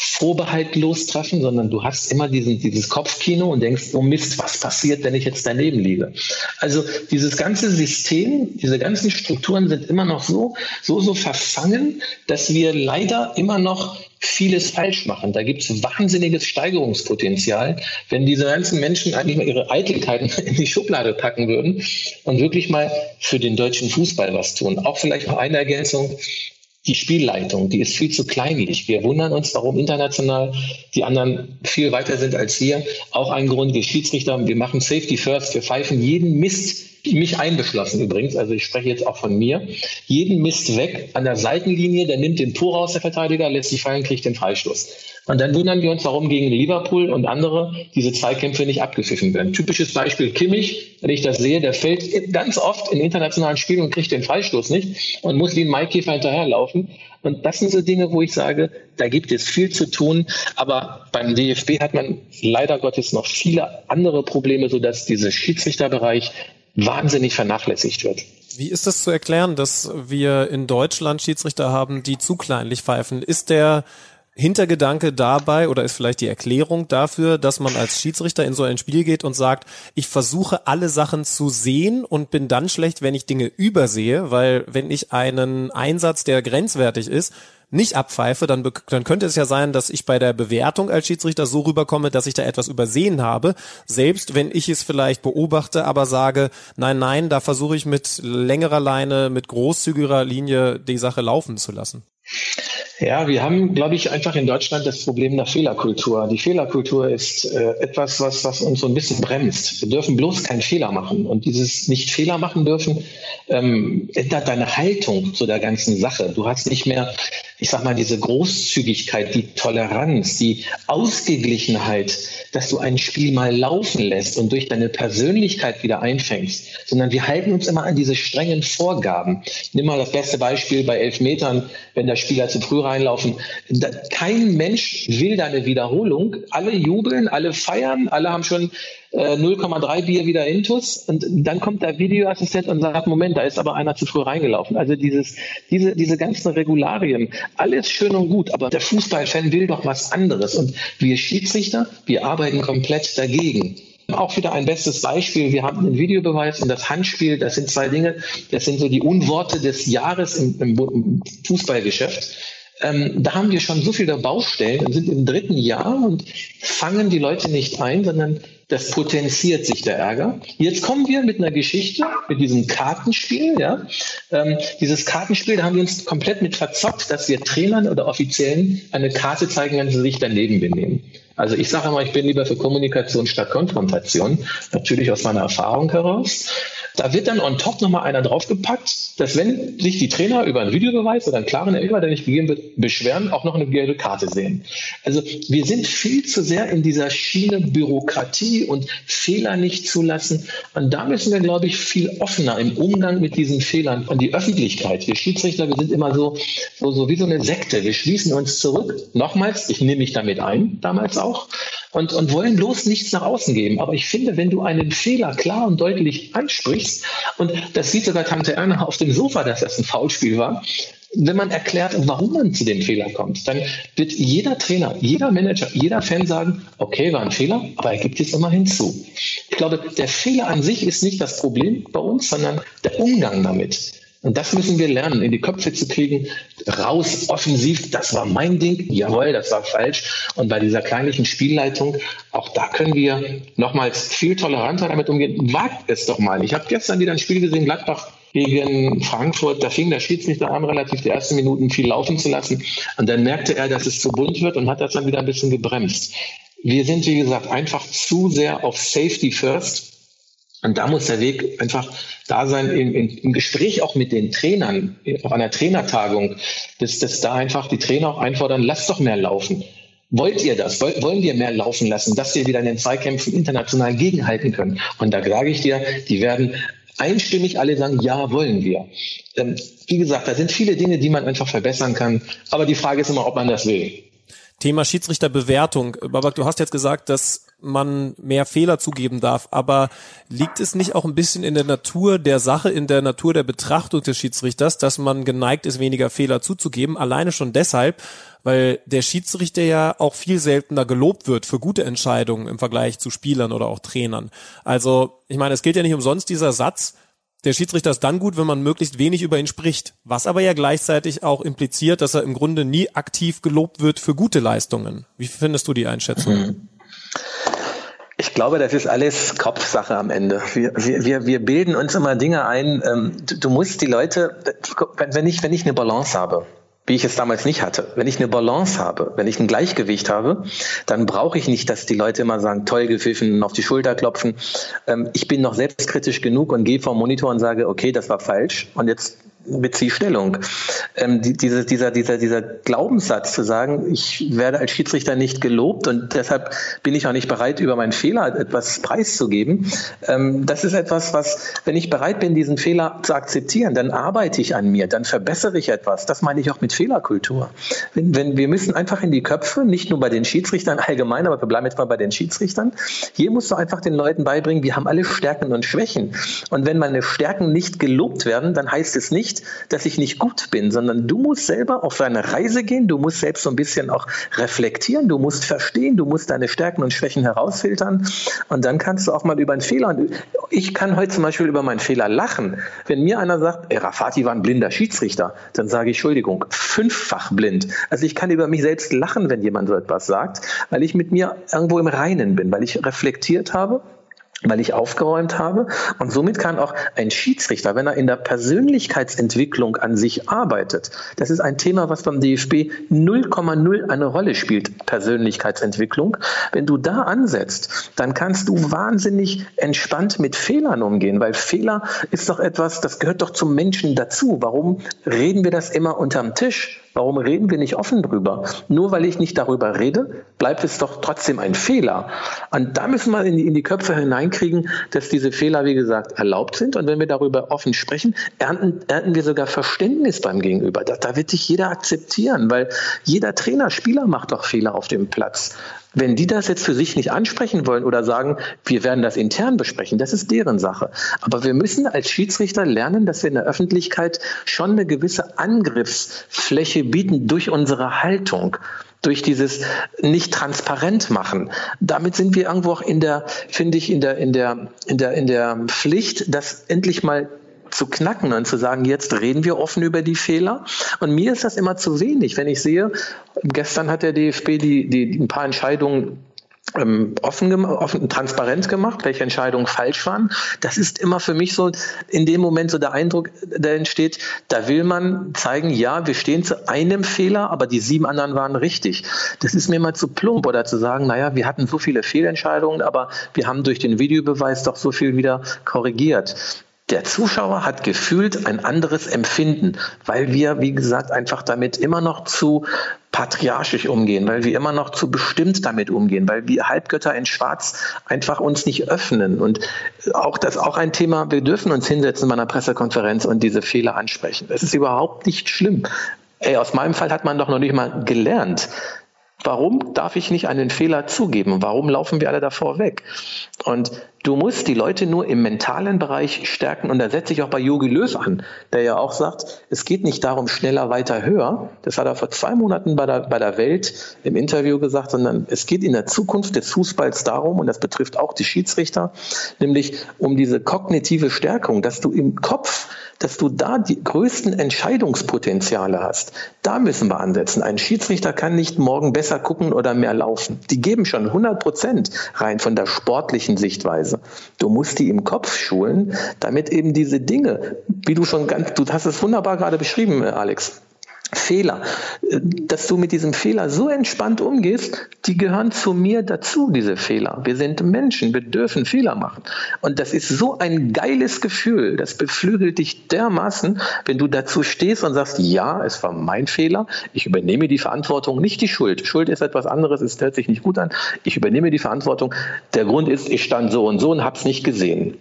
Speaker 1: vorbehaltlos treffen, sondern du hast immer diesen, dieses Kopfkino und denkst, oh Mist, was passiert, wenn ich jetzt daneben liege? Also dieses ganze System, diese ganzen Strukturen sind immer noch so, so, so verfangen, dass wir leider immer noch vieles falsch machen. Da gibt es wahnsinniges Steigerungspotenzial, wenn diese ganzen Menschen eigentlich mal ihre Eitelkeiten (laughs) in die Schublade packen würden und wirklich mal für den deutschen Fußball was tun. Auch vielleicht noch eine Ergänzung die Spielleitung, die ist viel zu kleinlich. Wir wundern uns, warum international die anderen viel weiter sind als wir. Auch ein Grund, wir Schiedsrichter, wir machen Safety First, wir pfeifen jeden Mist, mich einbeschlossen übrigens, also ich spreche jetzt auch von mir, jeden Mist weg an der Seitenlinie, der nimmt den Tor raus, der Verteidiger, lässt sich fallen, kriegt den Freistoß. Und dann wundern wir uns, warum gegen Liverpool und andere diese Zweikämpfe nicht abgepfiffen werden. Typisches Beispiel Kimmich, wenn ich das sehe, der fällt ganz oft in internationalen Spielen und kriegt den Freistoß nicht und muss wie ein Maikäfer hinterherlaufen. Und das sind so Dinge, wo ich sage, da gibt es viel zu tun. Aber beim DFB hat man leider Gottes noch viele andere Probleme, sodass dieser Schiedsrichterbereich wahnsinnig vernachlässigt wird.
Speaker 4: Wie ist das zu erklären, dass wir in Deutschland Schiedsrichter haben, die zu kleinlich pfeifen? Ist der Hintergedanke dabei oder ist vielleicht die Erklärung dafür, dass man als Schiedsrichter in so ein Spiel geht und sagt, ich versuche alle Sachen zu sehen und bin dann schlecht, wenn ich Dinge übersehe, weil wenn ich einen Einsatz, der grenzwertig ist, nicht abpfeife, dann, dann könnte es ja sein, dass ich bei der Bewertung als Schiedsrichter so rüberkomme, dass ich da etwas übersehen habe. Selbst wenn ich es vielleicht beobachte, aber sage, nein, nein, da versuche ich mit längerer Leine, mit großzügiger Linie die Sache laufen zu lassen.
Speaker 1: Ja, wir haben, glaube ich, einfach in Deutschland das Problem der Fehlerkultur. Die Fehlerkultur ist äh, etwas, was, was uns so ein bisschen bremst. Wir dürfen bloß keinen Fehler machen. Und dieses nicht Fehler machen dürfen, ähm, ändert deine Haltung zu der ganzen Sache. Du hast nicht mehr, ich sag mal, diese Großzügigkeit, die Toleranz, die Ausgeglichenheit, dass du ein Spiel mal laufen lässt und durch deine Persönlichkeit wieder einfängst, sondern wir halten uns immer an diese strengen Vorgaben. Nimm mal das beste Beispiel bei elf Metern, wenn der Spieler zu früh reinlaufen. Kein Mensch will da eine Wiederholung. Alle jubeln, alle feiern, alle haben schon äh, 0,3 Bier wieder intus und dann kommt der Videoassistent und sagt, Moment, da ist aber einer zu früh reingelaufen. Also dieses, diese, diese ganzen Regularien, alles schön und gut, aber der Fußballfan will doch was anderes und wir Schiedsrichter, wir arbeiten komplett dagegen. Auch wieder ein bestes Beispiel. Wir haben einen Videobeweis und das Handspiel. Das sind zwei Dinge. Das sind so die Unworte des Jahres im, im Fußballgeschäft. Ähm, da haben wir schon so viele Baustellen und sind im dritten Jahr und fangen die Leute nicht ein, sondern das potenziert sich der Ärger. Jetzt kommen wir mit einer Geschichte, mit diesem Kartenspiel. Ja? Ähm, dieses Kartenspiel, da haben wir uns komplett mit verzockt, dass wir Trainern oder Offiziellen eine Karte zeigen, wenn sie sich daneben benehmen. Also ich sage immer, ich bin lieber für Kommunikation statt Konfrontation, natürlich aus meiner Erfahrung heraus. Da wird dann on top nochmal einer draufgepackt, dass wenn sich die Trainer über einen Videobeweis oder einen klaren Elfer, der nicht gegeben wird, beschweren, auch noch eine gelbe Karte sehen. Also wir sind viel zu sehr in dieser Schiene Bürokratie und Fehler nicht zulassen. Und da müssen wir, glaube ich, viel offener im Umgang mit diesen Fehlern. Und die Öffentlichkeit, wir Schiedsrichter, wir sind immer so, so, so wie so eine Sekte. Wir schließen uns zurück. Nochmals, ich nehme mich damit ein, damals auch und, und wollen bloß nichts nach außen geben. Aber ich finde, wenn du einen Fehler klar und deutlich ansprichst, und das sieht sogar Tante Erna auf dem Sofa, dass das ein Foulspiel war, wenn man erklärt, warum man zu dem Fehler kommt, dann wird jeder Trainer, jeder Manager, jeder Fan sagen, okay, war ein Fehler, aber er gibt es immerhin zu. Ich glaube, der Fehler an sich ist nicht das Problem bei uns, sondern der Umgang damit. Und das müssen wir lernen, in die Köpfe zu kriegen, raus, offensiv, das war mein Ding, jawohl, das war falsch. Und bei dieser kleinlichen Spielleitung, auch da können wir nochmals viel toleranter damit umgehen. Wagt es doch mal. Ich habe gestern wieder ein Spiel gesehen, Gladbach gegen Frankfurt, da fing der Schiedsrichter an, relativ die ersten Minuten viel laufen zu lassen. Und dann merkte er, dass es zu bunt wird und hat das dann wieder ein bisschen gebremst. Wir sind, wie gesagt, einfach zu sehr auf Safety First und da muss der Weg einfach da sein, im, im, Gespräch auch mit den Trainern, auf einer Trainertagung, dass, dass da einfach die Trainer auch einfordern, lasst doch mehr laufen. Wollt ihr das? Wollen wir mehr laufen lassen, dass wir wieder in den Zweikämpfen international gegenhalten können? Und da sage ich dir, die werden einstimmig alle sagen, ja, wollen wir. Ähm, wie gesagt, da sind viele Dinge, die man einfach verbessern kann. Aber die Frage ist immer, ob man das will.
Speaker 4: Thema Schiedsrichterbewertung. Babak, du hast jetzt gesagt, dass man mehr Fehler zugeben darf, aber liegt es nicht auch ein bisschen in der Natur der Sache, in der Natur der Betrachtung des Schiedsrichters, dass man geneigt ist, weniger Fehler zuzugeben? Alleine schon deshalb, weil der Schiedsrichter ja auch viel seltener gelobt wird für gute Entscheidungen im Vergleich zu Spielern oder auch Trainern. Also, ich meine, es gilt ja nicht umsonst dieser Satz, der Schiedsrichter ist dann gut, wenn man möglichst wenig über ihn spricht, was aber ja gleichzeitig auch impliziert, dass er im Grunde nie aktiv gelobt wird für gute Leistungen. Wie findest du die Einschätzung? Mhm.
Speaker 1: Ich glaube, das ist alles Kopfsache am Ende. Wir, wir, wir bilden uns immer Dinge ein. Ähm, du, du musst die Leute, wenn ich, wenn ich eine Balance habe, wie ich es damals nicht hatte. Wenn ich eine Balance habe, wenn ich ein Gleichgewicht habe, dann brauche ich nicht, dass die Leute immer sagen, toll gepfiffen, auf die Schulter klopfen. Ähm, ich bin noch selbstkritisch genug und gehe vom Monitor und sage, okay, das war falsch und jetzt beziehe Stellung. Ähm, die, diese, dieser, dieser, dieser Glaubenssatz zu sagen, ich werde als Schiedsrichter nicht gelobt und deshalb bin ich auch nicht bereit, über meinen Fehler etwas preiszugeben, ähm, das ist etwas, was, wenn ich bereit bin, diesen Fehler zu akzeptieren, dann arbeite ich an mir, dann verbessere ich etwas. Das meine ich auch mit Fehlerkultur. Wenn, wenn wir müssen einfach in die Köpfe, nicht nur bei den Schiedsrichtern allgemein, aber wir bleiben jetzt mal bei den Schiedsrichtern. Hier musst du einfach den Leuten beibringen, wir haben alle Stärken und Schwächen. Und wenn meine Stärken nicht gelobt werden, dann heißt es nicht, dass ich nicht gut bin, sondern du musst selber auf deine Reise gehen, du musst selbst so ein bisschen auch reflektieren, du musst verstehen, du musst deine Stärken und Schwächen herausfiltern und dann kannst du auch mal über einen Fehler, ich kann heute zum Beispiel über meinen Fehler lachen. Wenn mir einer sagt, Rafati war ein blinder Schiedsrichter, dann sage ich, Entschuldigung, fünffach blind. Also ich kann über mich selbst lachen, wenn jemand so etwas sagt, weil ich mit mir irgendwo im Reinen bin, weil ich reflektiert habe weil ich aufgeräumt habe. Und somit kann auch ein Schiedsrichter, wenn er in der Persönlichkeitsentwicklung an sich arbeitet, das ist ein Thema, was beim DFB 0,0 eine Rolle spielt, Persönlichkeitsentwicklung. Wenn du da ansetzt, dann kannst du wahnsinnig entspannt mit Fehlern umgehen, weil Fehler ist doch etwas, das gehört doch zum Menschen dazu. Warum reden wir das immer unterm Tisch? Warum reden wir nicht offen drüber? Nur weil ich nicht darüber rede, bleibt es doch trotzdem ein Fehler. Und da müssen wir in die, in die Köpfe hineinkriegen, dass diese Fehler, wie gesagt, erlaubt sind. Und wenn wir darüber offen sprechen, ernten, ernten wir sogar Verständnis beim Gegenüber. Da, da wird dich jeder akzeptieren, weil jeder Trainer, Spieler macht doch Fehler auf dem Platz. Wenn die das jetzt für sich nicht ansprechen wollen oder sagen, wir werden das intern besprechen, das ist deren Sache. Aber wir müssen als Schiedsrichter lernen, dass wir in der Öffentlichkeit schon eine gewisse Angriffsfläche bieten durch unsere Haltung durch dieses nicht transparent machen. Damit sind wir irgendwo auch in der, finde ich, in der, in der, in der, in der Pflicht, das endlich mal zu knacken und zu sagen, jetzt reden wir offen über die Fehler. Und mir ist das immer zu wenig, wenn ich sehe, gestern hat der DFB die, die, ein paar Entscheidungen ähm, offen, offen, transparent gemacht, welche Entscheidungen falsch waren. Das ist immer für mich so in dem Moment so der Eindruck, der entsteht, da will man zeigen, ja, wir stehen zu einem Fehler, aber die sieben anderen waren richtig. Das ist mir mal zu plump oder zu sagen, naja, wir hatten so viele Fehlentscheidungen, aber wir haben durch den Videobeweis doch so viel wieder korrigiert. Der Zuschauer hat gefühlt ein anderes Empfinden, weil wir, wie gesagt, einfach damit immer noch zu patriarchisch umgehen, weil wir immer noch zu bestimmt damit umgehen, weil wir Halbgötter in Schwarz einfach uns nicht öffnen. Und auch das ist auch ein Thema, wir dürfen uns hinsetzen bei einer Pressekonferenz und diese Fehler ansprechen. Das ist überhaupt nicht schlimm. Ey, aus meinem Fall hat man doch noch nicht mal gelernt. Warum darf ich nicht einen Fehler zugeben? Warum laufen wir alle davor weg? Und du musst die Leute nur im mentalen Bereich stärken. Und da setze ich auch bei Jogi Löw an, der ja auch sagt, es geht nicht darum, schneller, weiter, höher. Das hat er vor zwei Monaten bei der, bei der Welt im Interview gesagt, sondern es geht in der Zukunft des Fußballs darum, und das betrifft auch die Schiedsrichter, nämlich um diese kognitive Stärkung, dass du im Kopf dass du da die größten Entscheidungspotenziale hast. Da müssen wir ansetzen. Ein Schiedsrichter kann nicht morgen besser gucken oder mehr laufen. Die geben schon 100 Prozent rein von der sportlichen Sichtweise. Du musst die im Kopf schulen, damit eben diese Dinge, wie du schon ganz, du hast es wunderbar gerade beschrieben, Alex, Fehler, dass du mit diesem Fehler so entspannt umgehst, die gehören zu mir dazu, diese Fehler. Wir sind Menschen, wir dürfen Fehler machen. Und das ist so ein geiles Gefühl, das beflügelt dich dermaßen, wenn du dazu stehst und sagst, ja, es war mein Fehler, ich übernehme die Verantwortung, nicht die Schuld. Schuld ist etwas anderes, es hört sich nicht gut an. Ich übernehme die Verantwortung. Der Grund ist, ich stand so und so und hab's nicht gesehen.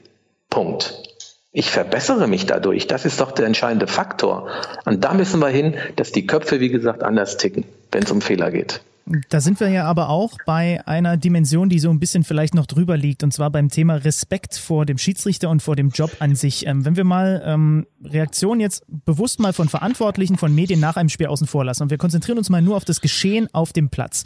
Speaker 1: Punkt. Ich verbessere mich dadurch. Das ist doch der entscheidende Faktor. Und da müssen wir hin, dass die Köpfe, wie gesagt, anders ticken, wenn es um Fehler geht.
Speaker 3: Da sind wir ja aber auch bei einer Dimension, die so ein bisschen vielleicht noch drüber liegt, und zwar beim Thema Respekt vor dem Schiedsrichter und vor dem Job an sich. Ähm, wenn wir mal ähm, Reaktionen jetzt bewusst mal von Verantwortlichen, von Medien nach einem Spiel außen vor lassen und wir konzentrieren uns mal nur auf das Geschehen auf dem Platz,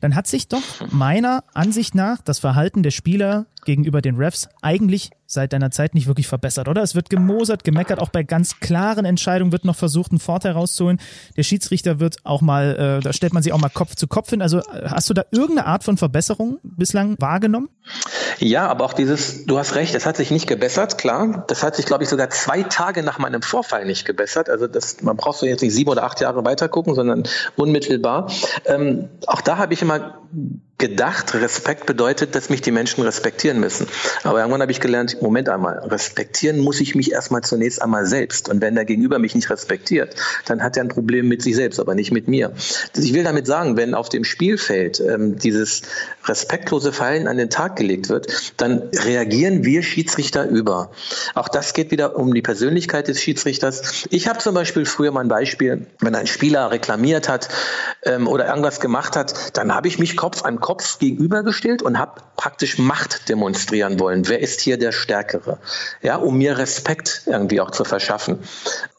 Speaker 3: dann hat sich doch meiner Ansicht nach das Verhalten der Spieler gegenüber den Refs eigentlich seit deiner Zeit nicht wirklich verbessert, oder? Es wird gemosert, gemeckert, auch bei ganz klaren Entscheidungen wird noch versucht, einen Vorteil rauszuholen. Der Schiedsrichter wird auch mal, äh, da stellt man sich auch mal Kopf zu Kopf hin. Also äh, hast du da irgendeine Art von Verbesserung bislang wahrgenommen?
Speaker 1: Ja, aber auch dieses, du hast recht, es hat sich nicht gebessert, klar. Das hat sich, glaube ich, sogar zwei Tage nach meinem Vorfall nicht gebessert. Also das, man braucht so jetzt nicht sieben oder acht Jahre weiter gucken, sondern unmittelbar. Ähm, auch da habe ich immer gedacht, Respekt bedeutet, dass mich die Menschen respektieren müssen. Aber irgendwann habe ich gelernt, Moment einmal, respektieren muss ich mich erstmal zunächst einmal selbst. Und wenn der Gegenüber mich nicht respektiert, dann hat er ein Problem mit sich selbst, aber nicht mit mir. Ich will damit sagen, wenn auf dem Spielfeld ähm, dieses respektlose Verhalten an den Tag gelegt wird, dann reagieren wir Schiedsrichter über. Auch das geht wieder um die Persönlichkeit des Schiedsrichters. Ich habe zum Beispiel früher mal ein Beispiel, wenn ein Spieler reklamiert hat ähm, oder irgendwas gemacht hat, dann habe ich mich Kopf an Kopf gegenübergestellt und habe praktisch Macht demonstrieren wollen. Wer ist hier der Stärkere? Ja, um mir Respekt irgendwie auch zu verschaffen.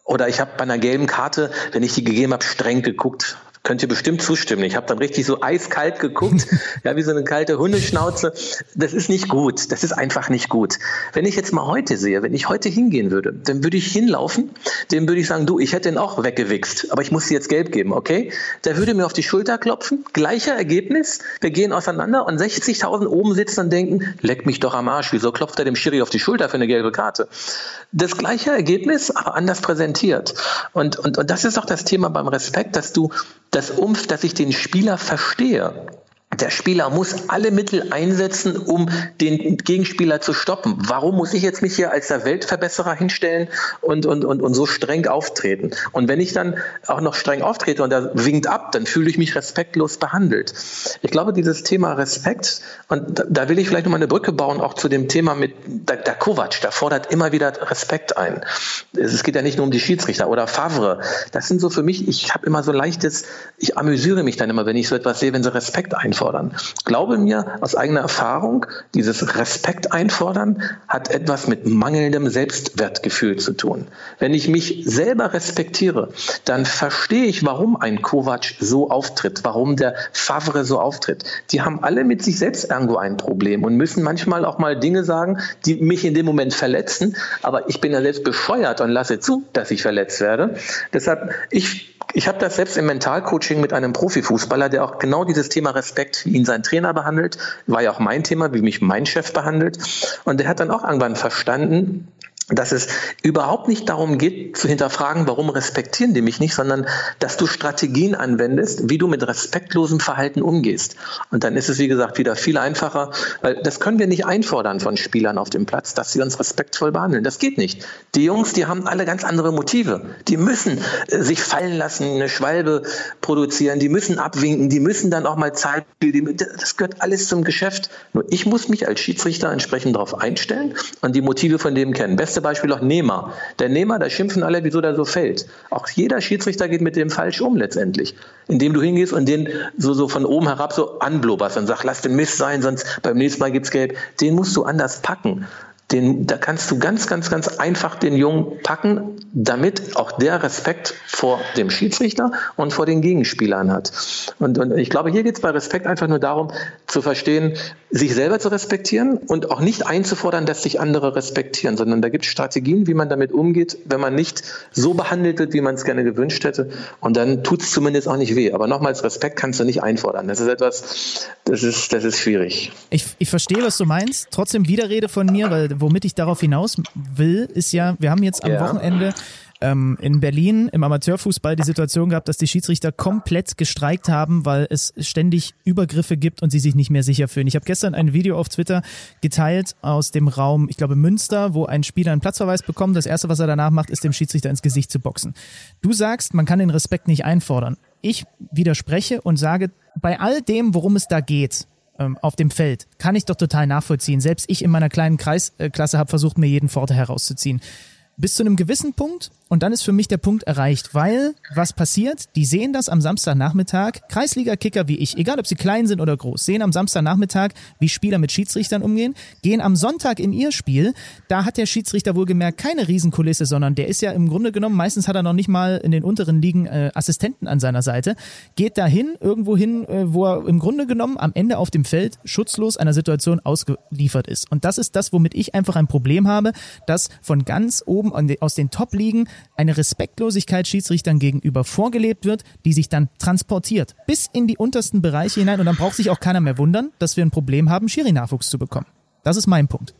Speaker 1: Oder ich habe bei einer gelben Karte, wenn ich die gegeben habe, streng geguckt könnt ihr bestimmt zustimmen. Ich habe dann richtig so eiskalt geguckt, (laughs) ja, wie so eine kalte Hundeschnauze. Das ist nicht gut. Das ist einfach nicht gut. Wenn ich jetzt mal heute sehe, wenn ich heute hingehen würde, dann würde ich hinlaufen, dem würde ich sagen, du, ich hätte ihn auch weggewichst, aber ich muss dir jetzt gelb geben, okay? Der würde mir auf die Schulter klopfen, gleicher Ergebnis, wir gehen auseinander und 60.000 oben sitzen und denken, leck mich doch am Arsch, wieso klopft er dem Schiri auf die Schulter für eine gelbe Karte? Das gleiche Ergebnis, aber anders präsentiert. Und, und, und das ist auch das Thema beim Respekt, dass du das Umf, dass ich den Spieler verstehe. Der Spieler muss alle Mittel einsetzen, um den Gegenspieler zu stoppen. Warum muss ich jetzt mich hier als der Weltverbesserer hinstellen und, und, und, und so streng auftreten? Und wenn ich dann auch noch streng auftrete und er winkt ab, dann fühle ich mich respektlos behandelt. Ich glaube, dieses Thema Respekt, und da, da will ich vielleicht nochmal eine Brücke bauen, auch zu dem Thema mit der, der Kovac, der fordert immer wieder Respekt ein. Es geht ja nicht nur um die Schiedsrichter oder Favre. Das sind so für mich, ich habe immer so leichtes, ich amüsiere mich dann immer, wenn ich so etwas sehe, wenn sie Respekt einfordern einfordern. Glaube mir aus eigener Erfahrung, dieses Respekt einfordern hat etwas mit mangelndem Selbstwertgefühl zu tun. Wenn ich mich selber respektiere, dann verstehe ich, warum ein Kovac so auftritt, warum der Favre so auftritt. Die haben alle mit sich selbst irgendwo ein Problem und müssen manchmal auch mal Dinge sagen, die mich in dem Moment verletzen. Aber ich bin ja selbst bescheuert und lasse zu, dass ich verletzt werde. Deshalb, ich ich habe das selbst im Mentalcoaching mit einem Profifußballer, der auch genau dieses Thema Respekt, wie ihn sein Trainer behandelt, war ja auch mein Thema, wie mich mein Chef behandelt. Und der hat dann auch irgendwann verstanden, dass es überhaupt nicht darum geht, zu hinterfragen, warum respektieren die mich nicht, sondern dass du Strategien anwendest, wie du mit respektlosem Verhalten umgehst. Und dann ist es, wie gesagt, wieder viel einfacher, weil das können wir nicht einfordern von Spielern auf dem Platz, dass sie uns respektvoll behandeln. Das geht nicht. Die Jungs, die haben alle ganz andere Motive. Die müssen äh, sich fallen lassen, eine Schwalbe produzieren, die müssen abwinken, die müssen dann auch mal Zeit, das gehört alles zum Geschäft. Nur ich muss mich als Schiedsrichter entsprechend darauf einstellen und die Motive von dem kennen. Best beste Beispiel auch Nehmer. Der Nehmer, da schimpfen alle, wieso der so fällt. Auch jeder Schiedsrichter geht mit dem falsch um letztendlich. Indem du hingehst und den so, so von oben herab so anblubberst und sagst, lass den Mist sein, sonst beim nächsten Mal gibt's Gelb. Den musst du anders packen. Den, da kannst du ganz, ganz, ganz einfach den Jungen packen, damit auch der Respekt vor dem Schiedsrichter und vor den Gegenspielern hat. Und, und ich glaube, hier geht es bei Respekt einfach nur darum, zu verstehen, sich selber zu respektieren und auch nicht einzufordern, dass sich andere respektieren, sondern da gibt es Strategien, wie man damit umgeht, wenn man nicht so behandelt wird, wie man es gerne gewünscht hätte. Und dann tut es zumindest auch nicht weh. Aber nochmals, Respekt kannst du nicht einfordern. Das ist etwas, das ist, das ist schwierig.
Speaker 3: Ich, ich verstehe, was du meinst. Trotzdem Widerrede von mir, weil womit ich darauf hinaus will, ist ja, wir haben jetzt am ja. Wochenende ähm, in Berlin im Amateurfußball die Situation gehabt, dass die Schiedsrichter komplett gestreikt haben, weil es ständig Übergriffe gibt und sie sich nicht mehr sicher fühlen. Ich habe gestern ein Video auf Twitter geteilt aus dem Raum, ich glaube Münster, wo ein Spieler einen Platzverweis bekommt. Das erste, was er danach macht, ist dem Schiedsrichter ins Gesicht zu boxen. Du sagst, man kann den Respekt nicht einfordern. Ich widerspreche und sage, bei all dem, worum es da geht, ähm, auf dem Feld, kann ich doch total nachvollziehen. Selbst ich in meiner kleinen Kreisklasse habe versucht, mir jeden Vorteil herauszuziehen. Bis zu einem gewissen Punkt und dann ist für mich der Punkt erreicht, weil was passiert? Die sehen das am Samstagnachmittag. Kreisliga-Kicker wie ich, egal ob sie klein sind oder groß, sehen am Samstagnachmittag, wie Spieler mit Schiedsrichtern umgehen, gehen am Sonntag in ihr Spiel. Da hat der Schiedsrichter wohlgemerkt keine Riesenkulisse, sondern der ist ja im Grunde genommen, meistens hat er noch nicht mal in den unteren Ligen äh, Assistenten an seiner Seite, geht dahin, irgendwo hin, äh, wo er im Grunde genommen am Ende auf dem Feld schutzlos einer Situation ausgeliefert ist. Und das ist das, womit ich einfach ein Problem habe, dass von ganz oben aus den Top-Ligen eine Respektlosigkeit Schiedsrichtern gegenüber vorgelebt wird, die sich dann transportiert bis in die untersten Bereiche hinein und dann braucht sich auch keiner mehr wundern, dass wir ein Problem haben, Schiri-Nachwuchs zu bekommen. Das ist mein Punkt.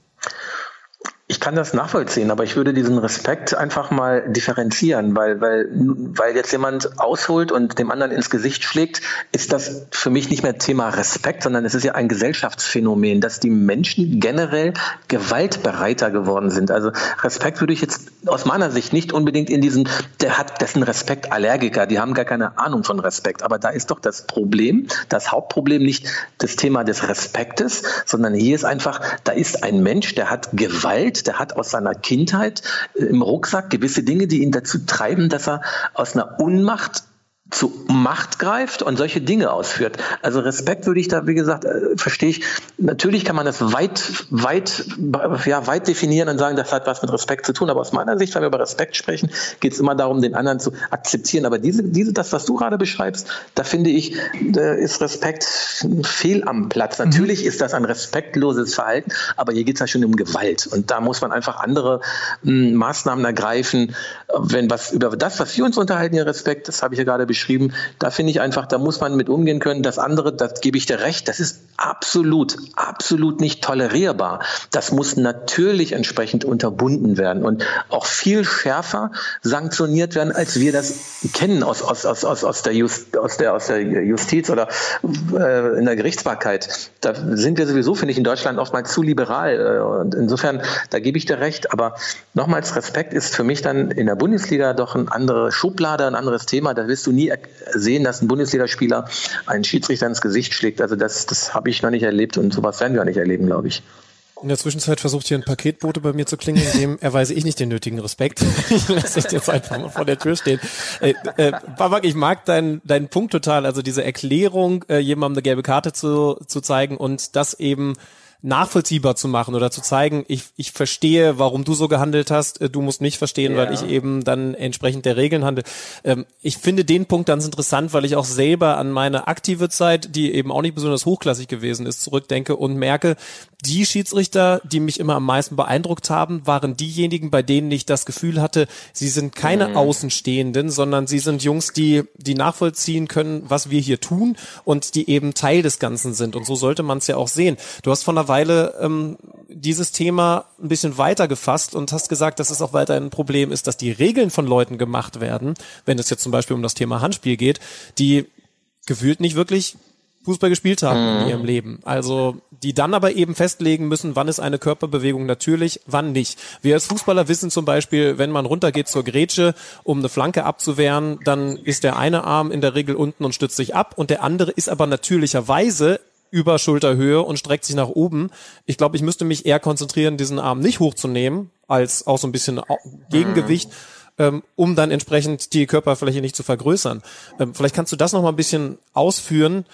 Speaker 1: Ich kann das nachvollziehen, aber ich würde diesen Respekt einfach mal differenzieren, weil, weil, weil jetzt jemand ausholt und dem anderen ins Gesicht schlägt, ist das für mich nicht mehr Thema Respekt, sondern es ist ja ein Gesellschaftsphänomen, dass die Menschen generell gewaltbereiter geworden sind. Also Respekt würde ich jetzt aus meiner Sicht nicht unbedingt in diesen, der hat dessen Respekt Allergiker, die haben gar keine Ahnung von Respekt. Aber da ist doch das Problem, das Hauptproblem nicht das Thema des Respektes, sondern hier ist einfach, da ist ein Mensch, der hat Gewalt, mit, der hat aus seiner Kindheit äh, im Rucksack gewisse Dinge, die ihn dazu treiben, dass er aus einer Unmacht zu Macht greift und solche Dinge ausführt. Also Respekt würde ich da, wie gesagt, äh, verstehe ich. Natürlich kann man das weit, weit, ja, weit definieren und sagen, das hat was mit Respekt zu tun. Aber aus meiner Sicht, wenn wir über Respekt sprechen, geht es immer darum, den anderen zu akzeptieren. Aber diese, diese, das, was du gerade beschreibst, da finde ich, ist Respekt fehl am Platz. Mhm. Natürlich mhm. ist das ein respektloses Verhalten, aber hier geht es ja schon um Gewalt. Und da muss man einfach andere m, hm, Maßnahmen ergreifen. Wenn was über das, was wir uns unterhalten, hier Respekt, das habe ich ja gerade beschrieben, beschrieben. Da finde ich einfach, da muss man mit umgehen können. Das andere, das gebe ich dir recht, das ist absolut, absolut nicht tolerierbar. Das muss natürlich entsprechend unterbunden werden und auch viel schärfer sanktioniert werden, als wir das kennen aus, aus, aus, aus, aus, der, Just, aus, der, aus der Justiz oder äh, in der Gerichtsbarkeit. Da sind wir sowieso, finde ich, in Deutschland oftmals zu liberal. Äh, und insofern, da gebe ich dir recht. Aber nochmals, Respekt ist für mich dann in der Bundesliga doch eine andere Schublade, ein anderes Thema. Da wirst du nie sehen, dass ein Bundesligaspieler einen Schiedsrichter ins Gesicht schlägt. Also das, das habe ich noch nicht erlebt und sowas werden wir auch nicht erleben, glaube ich.
Speaker 4: In der Zwischenzeit versucht hier ein Paketbote bei mir zu klingeln, dem erweise ich nicht den nötigen Respekt. (laughs) ich lasse dich jetzt einfach mal vor der Tür stehen. Äh, äh, Babak, ich mag deinen deinen Punkt total, also diese Erklärung, äh, jemandem eine gelbe Karte zu, zu zeigen und das eben nachvollziehbar zu machen oder zu zeigen, ich, ich verstehe, warum du so gehandelt hast, äh, du musst mich verstehen, ja. weil ich eben dann entsprechend der Regeln handle. Ähm, ich finde den Punkt ganz interessant, weil ich auch selber an meine aktive Zeit, die eben auch nicht besonders hochklassig gewesen ist, zurückdenke und merke, die Schiedsrichter, die mich immer am meisten beeindruckt haben, waren diejenigen, bei denen ich das Gefühl hatte, sie sind keine mhm. Außenstehenden, sondern sie sind Jungs, die, die nachvollziehen können, was wir hier tun und die eben Teil des Ganzen sind. Und so sollte man es ja auch sehen. Du hast vor einer Weile ähm, dieses Thema ein bisschen weiter gefasst und hast gesagt, dass es auch weiterhin ein Problem ist, dass die Regeln von Leuten gemacht werden, wenn es jetzt zum Beispiel um das Thema Handspiel geht, die gefühlt nicht wirklich Fußball gespielt haben mhm. in ihrem Leben. Also die dann aber eben festlegen müssen, wann ist eine Körperbewegung natürlich, wann nicht. Wir als Fußballer wissen zum Beispiel, wenn man runtergeht zur Grätsche, um eine Flanke abzuwehren, dann ist der eine Arm in der Regel unten und stützt sich ab und der andere ist aber natürlicherweise über Schulterhöhe und streckt sich nach oben. Ich glaube, ich müsste mich eher konzentrieren, diesen Arm nicht hochzunehmen, als auch so ein bisschen Gegengewicht. Mhm um dann entsprechend die Körperfläche nicht zu vergrößern. Ähm, vielleicht kannst du das noch mal ein bisschen ausführen,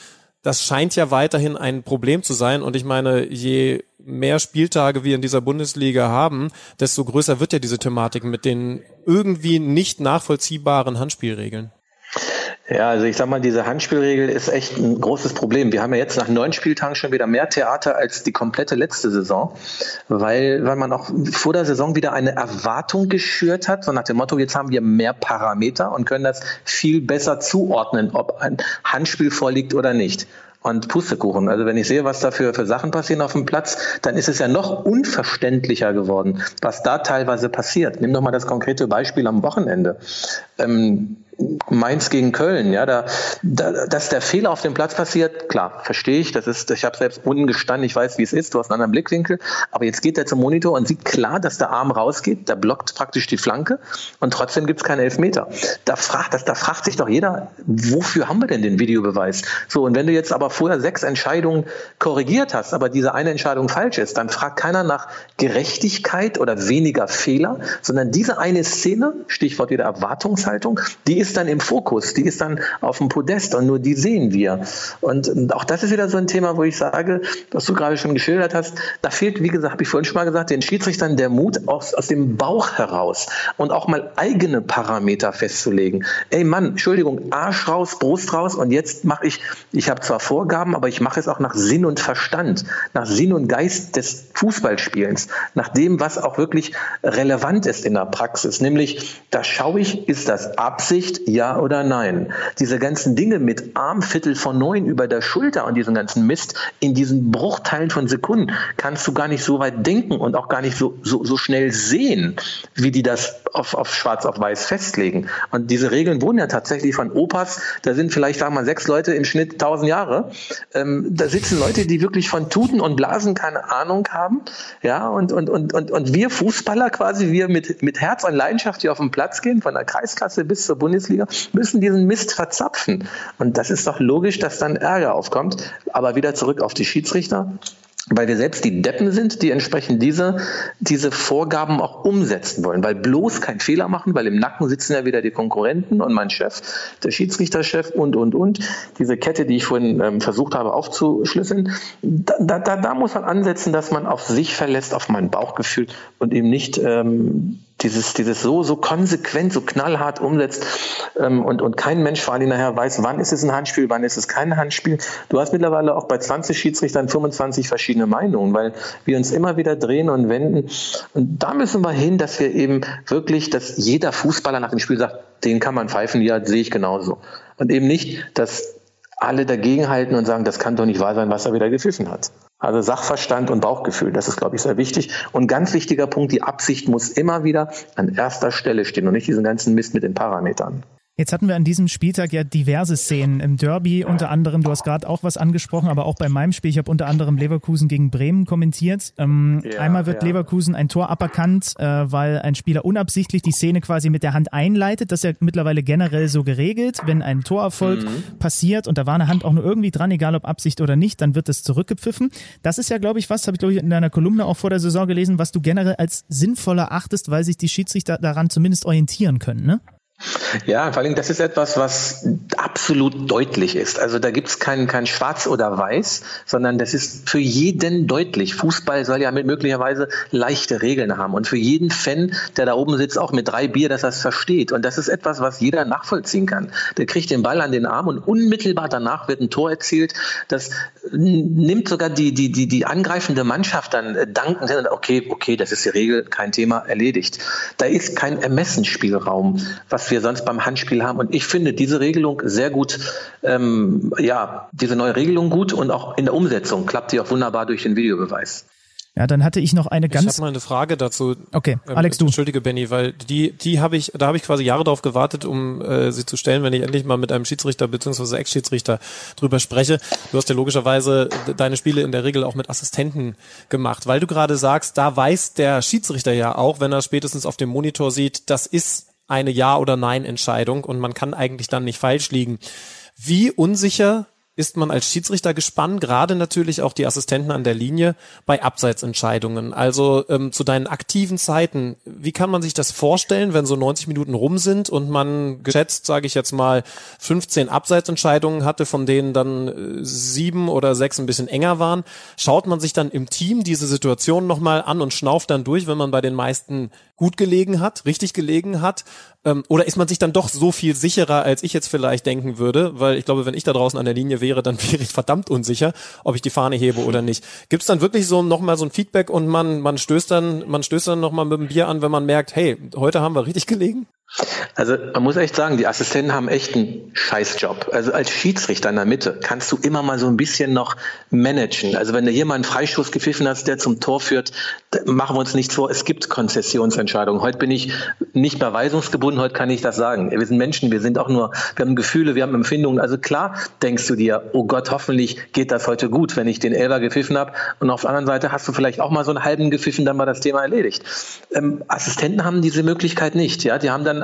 Speaker 4: das scheint ja weiterhin ein Problem zu sein. Und ich meine, je mehr Spieltage wir in dieser Bundesliga haben, desto größer wird ja diese Thematik mit den irgendwie nicht nachvollziehbaren Handspielregeln.
Speaker 1: Ja, also ich sag mal, diese Handspielregel ist echt ein großes Problem. Wir haben ja jetzt nach neun Spieltagen schon wieder mehr Theater als die komplette letzte Saison, weil, weil man auch vor der Saison wieder eine Erwartung geschürt hat, so nach dem Motto, jetzt haben wir mehr Parameter und können das viel besser zuordnen, ob ein Handspiel vorliegt oder nicht und Pustekuchen. Also wenn ich sehe, was da für, für Sachen passieren auf dem Platz, dann ist es ja noch unverständlicher geworden, was da teilweise passiert. Nimm doch mal das konkrete Beispiel am Wochenende. Ähm, Mainz gegen Köln, ja, da, da, dass der Fehler auf dem Platz passiert, klar, verstehe ich. Das ist, ich habe selbst unten gestanden, ich weiß, wie es ist, du hast einen anderen Blickwinkel, aber jetzt geht er zum Monitor und sieht klar, dass der Arm rausgeht, der blockt praktisch die Flanke und trotzdem gibt es keine Elfmeter. Da fragt, das, da fragt sich doch jeder, wofür haben wir denn den Videobeweis? So, und wenn du jetzt aber vorher sechs Entscheidungen korrigiert hast, aber diese eine Entscheidung falsch ist, dann fragt keiner nach Gerechtigkeit oder weniger Fehler, sondern diese eine Szene, Stichwort wieder Erwartungshaltung, die ist dann im Fokus, die ist dann auf dem Podest und nur die sehen wir. Und auch das ist wieder so ein Thema, wo ich sage, was du gerade schon geschildert hast, da fehlt, wie gesagt, habe ich vorhin schon mal gesagt, den Schiedsrichtern der Mut aus, aus dem Bauch heraus und auch mal eigene Parameter festzulegen. Ey Mann, Entschuldigung, Arsch raus, Brust raus und jetzt mache ich, ich habe zwar Vorgaben, aber ich mache es auch nach Sinn und Verstand, nach Sinn und Geist des Fußballspielens, nach dem, was auch wirklich relevant ist in der Praxis. Nämlich, da schaue ich, ist das Absicht, ja oder nein. Diese ganzen Dinge mit Armviertel von neun über der Schulter und diesen ganzen Mist in diesen Bruchteilen von Sekunden kannst du gar nicht so weit denken und auch gar nicht so, so, so schnell sehen, wie die das auf, auf schwarz auf weiß festlegen. Und diese Regeln wurden ja tatsächlich von Opas, da sind vielleicht, sagen wir mal, sechs Leute im Schnitt tausend Jahre. Ähm, da sitzen Leute, die wirklich von Tuten und Blasen keine Ahnung haben. Ja, und, und, und, und, und wir Fußballer quasi, wir mit, mit Herz und Leidenschaft hier auf den Platz gehen, von der Kreisklasse bis zur Bundesliga, müssen diesen Mist verzapfen. Und das ist doch logisch, dass dann Ärger aufkommt. Aber wieder zurück auf die Schiedsrichter weil wir selbst die Deppen sind, die entsprechend diese, diese Vorgaben auch umsetzen wollen, weil bloß kein Fehler machen, weil im Nacken sitzen ja wieder die Konkurrenten und mein Chef, der Schiedsrichterchef und, und, und. Diese Kette, die ich vorhin ähm, versucht habe aufzuschlüsseln, da, da, da muss man ansetzen, dass man auf sich verlässt, auf mein Bauchgefühl und eben nicht ähm, dieses, dieses so, so konsequent, so knallhart umsetzt ähm, und, und kein Mensch vor allem nachher weiß, wann ist es ein Handspiel, wann ist es kein Handspiel. Du hast mittlerweile auch bei 20 Schiedsrichtern 25 verschiedene Meinungen, weil wir uns immer wieder drehen und wenden. Und da müssen wir hin, dass wir eben wirklich, dass jeder Fußballer nach dem Spiel sagt, den kann man pfeifen, ja, sehe ich genauso. Und eben nicht, dass alle dagegenhalten und sagen, das kann doch nicht wahr sein, was er wieder gepfiffen hat. Also Sachverstand und Bauchgefühl, das ist, glaube ich, sehr wichtig. Und ganz wichtiger Punkt, die Absicht muss immer wieder an erster Stelle stehen und nicht diesen ganzen Mist mit den Parametern.
Speaker 3: Jetzt hatten wir an diesem Spieltag ja diverse Szenen im Derby, unter anderem, du hast gerade auch was angesprochen, aber auch bei meinem Spiel, ich habe unter anderem Leverkusen gegen Bremen kommentiert. Ähm, ja, einmal wird ja. Leverkusen ein Tor aberkannt, äh, weil ein Spieler unabsichtlich die Szene quasi mit der Hand einleitet. Das ist ja mittlerweile generell so geregelt. Wenn ein Torerfolg mhm. passiert und da war eine Hand auch nur irgendwie dran, egal ob Absicht oder nicht, dann wird es zurückgepfiffen. Das ist ja, glaube ich, was, habe ich glaube ich in deiner Kolumne auch vor der Saison gelesen, was du generell als sinnvoller achtest, weil sich die Schiedsrichter daran zumindest orientieren können, ne?
Speaker 1: Ja, vor allem das ist etwas, was absolut deutlich ist. Also da gibt es kein, kein Schwarz oder Weiß, sondern das ist für jeden deutlich. Fußball soll ja mit möglicherweise leichte Regeln haben und für jeden Fan, der da oben sitzt, auch mit drei Bier, dass er es versteht. Und das ist etwas, was jeder nachvollziehen kann. Der kriegt den Ball an den Arm und unmittelbar danach wird ein Tor erzielt. Das nimmt sogar die, die, die, die angreifende Mannschaft dann äh, danken. Okay, okay, das ist die Regel, kein Thema, erledigt. Da ist kein Ermessensspielraum, was wir sonst beim Handspiel haben. Und ich finde diese Regelung sehr gut, ähm, ja, diese neue Regelung gut und auch in der Umsetzung klappt sie auch wunderbar durch den Videobeweis.
Speaker 3: Ja, dann hatte ich noch eine ganz.
Speaker 4: Ich habe mal eine Frage dazu.
Speaker 3: Okay, ähm, Alex, du.
Speaker 4: Entschuldige, Benny, weil die, die habe ich, da habe ich quasi Jahre darauf gewartet, um äh, sie zu stellen, wenn ich endlich mal mit einem Schiedsrichter bzw. Ex-Schiedsrichter drüber spreche. Du hast ja logischerweise deine Spiele in der Regel auch mit Assistenten gemacht, weil du gerade sagst, da weiß der Schiedsrichter ja auch, wenn er spätestens auf dem Monitor sieht, das ist eine Ja- oder Nein-Entscheidung und man kann eigentlich dann nicht falsch liegen. Wie unsicher ist man als Schiedsrichter gespannt, gerade natürlich auch die Assistenten an der Linie bei Abseitsentscheidungen. Also ähm, zu deinen aktiven Zeiten, wie kann man sich das vorstellen, wenn so 90 Minuten rum sind und man geschätzt, sage ich jetzt mal, 15 Abseitsentscheidungen hatte, von denen dann äh, sieben oder sechs ein bisschen enger waren. Schaut man sich dann im Team diese Situation nochmal an und schnauft dann durch, wenn man bei den meisten gut gelegen hat, richtig gelegen hat? Ähm, oder ist man sich dann doch so viel sicherer, als ich jetzt vielleicht denken würde? Weil ich glaube, wenn ich da draußen an der Linie wäre, dann (laughs) wäre ich verdammt unsicher, ob ich die Fahne hebe oder nicht. Gibt es dann wirklich so nochmal so ein Feedback und man, man stößt dann, man stößt dann nochmal mit dem Bier an, wenn man merkt, hey, heute haben wir richtig gelegen?
Speaker 1: Also man muss echt sagen, die Assistenten haben echt einen Scheißjob. Also als Schiedsrichter in der Mitte kannst du immer mal so ein bisschen noch managen. Also wenn du hier mal einen Freistoß gepfiffen hast, der zum Tor führt, machen wir uns nichts vor, es gibt Konzessionsentscheidungen. Heute bin ich nicht mehr weisungsgebunden, heute kann ich das sagen. Wir sind Menschen, wir sind auch nur, wir haben Gefühle, wir haben Empfindungen. Also klar denkst du dir, oh Gott, hoffentlich geht das heute gut, wenn ich den Elber gepfiffen habe. Und auf der anderen Seite hast du vielleicht auch mal so einen halben gepfiffen, dann war das Thema erledigt. Ähm, Assistenten haben diese Möglichkeit nicht. Ja, die haben dann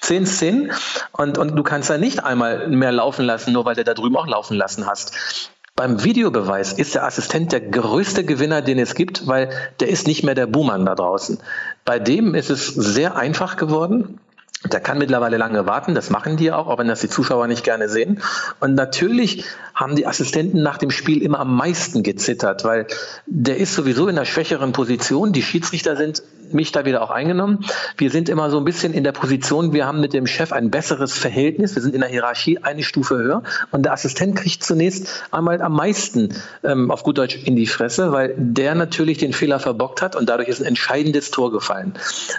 Speaker 1: zehn Szenen und, und du kannst da nicht einmal mehr laufen lassen, nur weil du da drüben auch laufen lassen hast. Beim Videobeweis ist der Assistent der größte Gewinner, den es gibt, weil der ist nicht mehr der Buhmann da draußen. Bei dem ist es sehr einfach geworden. Der kann mittlerweile lange warten, das machen die auch, auch wenn das die Zuschauer nicht gerne sehen. Und natürlich haben die Assistenten nach dem Spiel immer am meisten gezittert, weil der ist sowieso in einer schwächeren Position. Die Schiedsrichter sind mich da wieder auch eingenommen. Wir sind immer so ein bisschen in der Position, wir haben mit dem Chef ein besseres Verhältnis. Wir sind in der Hierarchie eine Stufe höher. Und der Assistent kriegt zunächst einmal am meisten ähm, auf gut Deutsch in die Fresse, weil der natürlich den Fehler verbockt hat und dadurch ist ein entscheidendes Tor gefallen.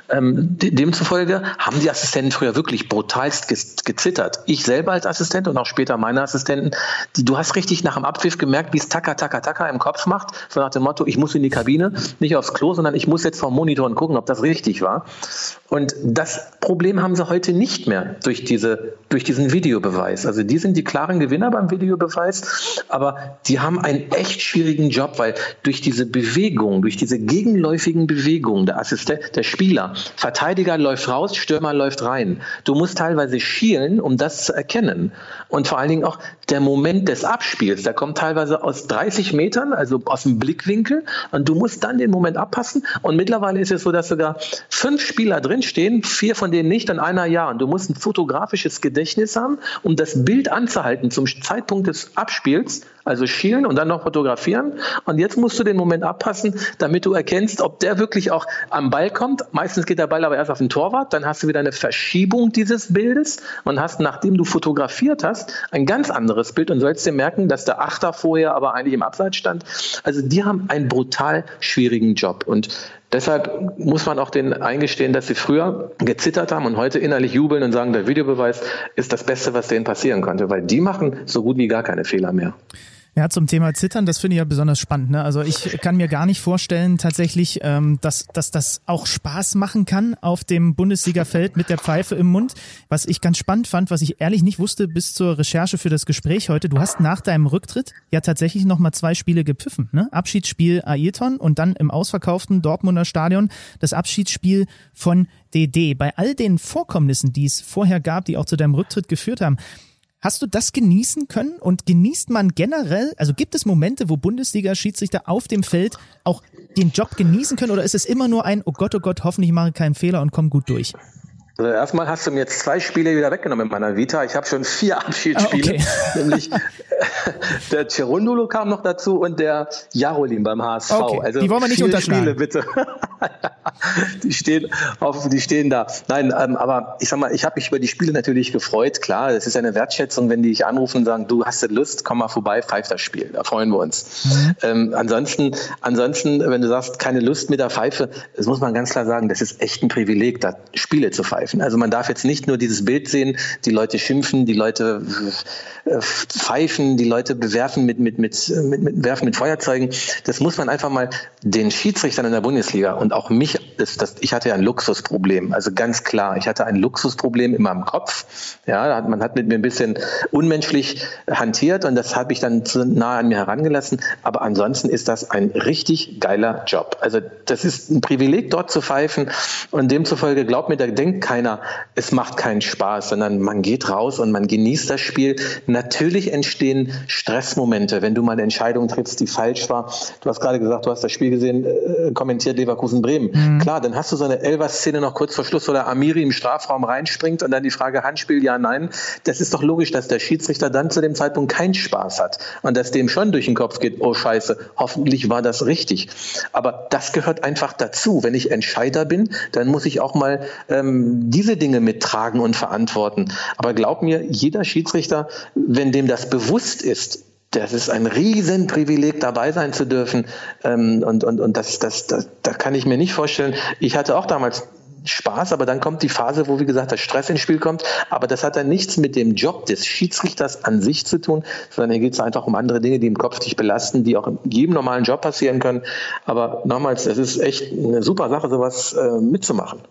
Speaker 1: Ähm, demzufolge haben die Assistenten früher wirklich brutalst gezittert. Ich selber als Assistent und auch später meine Assistenten, die, du hast richtig nach dem Abpfiff gemerkt, wie es Taka, Taka, Taka im Kopf macht. So nach dem Motto, ich muss in die Kabine, nicht aufs Klo, sondern ich muss jetzt vom Monitor und gucken, ob das richtig war. Und das Problem haben sie heute nicht mehr durch, diese, durch diesen Videobeweis. Also die sind die klaren Gewinner beim Videobeweis, aber die haben einen echt schwierigen Job, weil durch diese Bewegung, durch diese gegenläufigen Bewegungen, der Assistent, der Spieler, Verteidiger läuft raus, Stürmer läuft rein. Du musst teilweise schielen, um das zu erkennen. Und vor allen Dingen auch der Moment des Abspiels, der kommt teilweise aus 30 Metern, also aus dem Blickwinkel. Und du musst dann den Moment abpassen. Und mittlerweile ist es so, dass sogar fünf Spieler drinstehen, vier von denen nicht und einer ja. Und du musst ein fotografisches Gedächtnis haben, um das Bild anzuhalten zum Zeitpunkt des Abspiels also schielen und dann noch fotografieren. Und jetzt musst du den Moment abpassen, damit du erkennst, ob der wirklich auch am Ball kommt. Meistens geht der Ball aber erst auf den Torwart. Dann hast du wieder eine Verschiebung dieses Bildes und hast, nachdem du fotografiert hast, ein ganz anderes Bild und sollst dir merken, dass der Achter vorher aber eigentlich im Abseits stand. Also die haben einen brutal schwierigen Job. Und Deshalb muss man auch denen eingestehen, dass sie früher gezittert haben und heute innerlich jubeln und sagen, der Videobeweis ist das Beste, was denen passieren konnte, weil die machen so gut wie gar keine Fehler mehr.
Speaker 3: Ja, zum Thema Zittern, das finde ich ja besonders spannend. Ne? Also ich kann mir gar nicht vorstellen tatsächlich, ähm, dass, dass das auch Spaß machen kann auf dem Bundesligafeld mit der Pfeife im Mund. Was ich ganz spannend fand, was ich ehrlich nicht wusste bis zur Recherche für das Gespräch heute, du hast nach deinem Rücktritt ja tatsächlich nochmal zwei Spiele gepfiffen. Ne? Abschiedsspiel Ayrton und dann im ausverkauften Dortmunder Stadion das Abschiedsspiel von DD. Bei all den Vorkommnissen, die es vorher gab, die auch zu deinem Rücktritt geführt haben, Hast du das genießen können und genießt man generell, also gibt es Momente, wo Bundesliga-Schiedsrichter auf dem Feld auch den Job genießen können oder ist es immer nur ein, oh Gott, oh Gott, hoffentlich mache ich keinen Fehler und komme gut durch?
Speaker 1: Also erstmal hast du mir jetzt zwei Spiele wieder weggenommen in meiner Vita. Ich habe schon vier (laughs) Abschiedsspiele, okay. (laughs) nämlich (laughs) der Cerundolo kam noch dazu und der Jarolin beim HSV.
Speaker 3: Okay. Also die wollen wir nicht unterschlagen. Spiele
Speaker 1: bitte. (laughs) die stehen auf, die stehen da. Nein, ähm, aber ich sag mal, ich habe mich über die Spiele natürlich gefreut. Klar, das ist eine Wertschätzung, wenn die dich anrufen und sagen, du hast Lust, komm mal vorbei, pfeif das Spiel. Da freuen wir uns. Mhm. Ähm, ansonsten, ansonsten, wenn du sagst, keine Lust mit der Pfeife, das muss man ganz klar sagen, das ist echt ein Privileg, da Spiele zu pfeifen pfeifen. Also man darf jetzt nicht nur dieses Bild sehen, die Leute schimpfen, die Leute äh, pfeifen, die Leute bewerfen mit, mit, mit, mit, mit, werfen mit Feuerzeugen. Das muss man einfach mal den Schiedsrichtern in der Bundesliga und auch mich, ist das, ich hatte ja ein Luxusproblem. Also ganz klar, ich hatte ein Luxusproblem in meinem Kopf. Ja, man hat mit mir ein bisschen unmenschlich hantiert und das habe ich dann zu nah an mir herangelassen. Aber ansonsten ist das ein richtig geiler Job. Also das ist ein Privileg, dort zu pfeifen und demzufolge glaubt mir, da denkt keiner, es macht keinen Spaß, sondern man geht raus und man genießt das Spiel. Natürlich entstehen Stressmomente, wenn du mal eine Entscheidung triffst, die falsch war. Du hast gerade gesagt, du hast das Spiel gesehen, äh, kommentiert Leverkusen-Bremen. Mhm. Klar, dann hast du so eine Elver-Szene noch kurz vor Schluss, wo der Amiri im Strafraum reinspringt und dann die Frage Handspiel, ja, nein. Das ist doch logisch, dass der Schiedsrichter dann zu dem Zeitpunkt keinen Spaß hat und dass dem schon durch den Kopf geht, oh Scheiße, hoffentlich war das richtig. Aber das gehört einfach dazu. Wenn ich Entscheider bin, dann muss ich auch mal ähm, diese Dinge mittragen und verantworten. Aber glaub mir, jeder Schiedsrichter, wenn dem das bewusst ist, das ist ein Riesenprivileg, dabei sein zu dürfen. Ähm, und und, und das, das, das, das kann ich mir nicht vorstellen. Ich hatte auch damals Spaß, aber dann kommt die Phase, wo, wie gesagt, der Stress ins Spiel kommt. Aber das hat dann nichts mit dem Job des Schiedsrichters an sich zu tun, sondern hier geht es einfach um andere Dinge, die im Kopf dich belasten, die auch in jedem normalen Job passieren können. Aber nochmals, es ist echt eine super Sache, sowas äh, mitzumachen.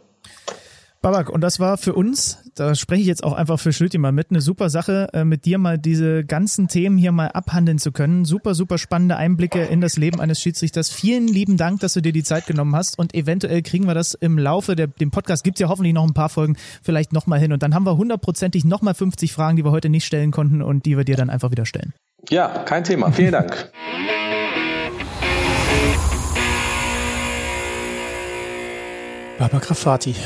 Speaker 3: Babak, und das war für uns, da spreche ich jetzt auch einfach für Schlüti mal mit, eine super Sache, äh, mit dir mal diese ganzen Themen hier mal abhandeln zu können. Super, super spannende Einblicke in das Leben eines Schiedsrichters. Vielen lieben Dank, dass du dir die Zeit genommen hast und eventuell kriegen wir das im Laufe der, dem Podcast, gibt ja hoffentlich noch ein paar Folgen, vielleicht nochmal hin und dann haben wir hundertprozentig nochmal 50 Fragen, die wir heute nicht stellen konnten und die wir dir dann einfach wieder stellen.
Speaker 1: Ja, kein Thema. Vielen Dank.
Speaker 4: Baba Grafati.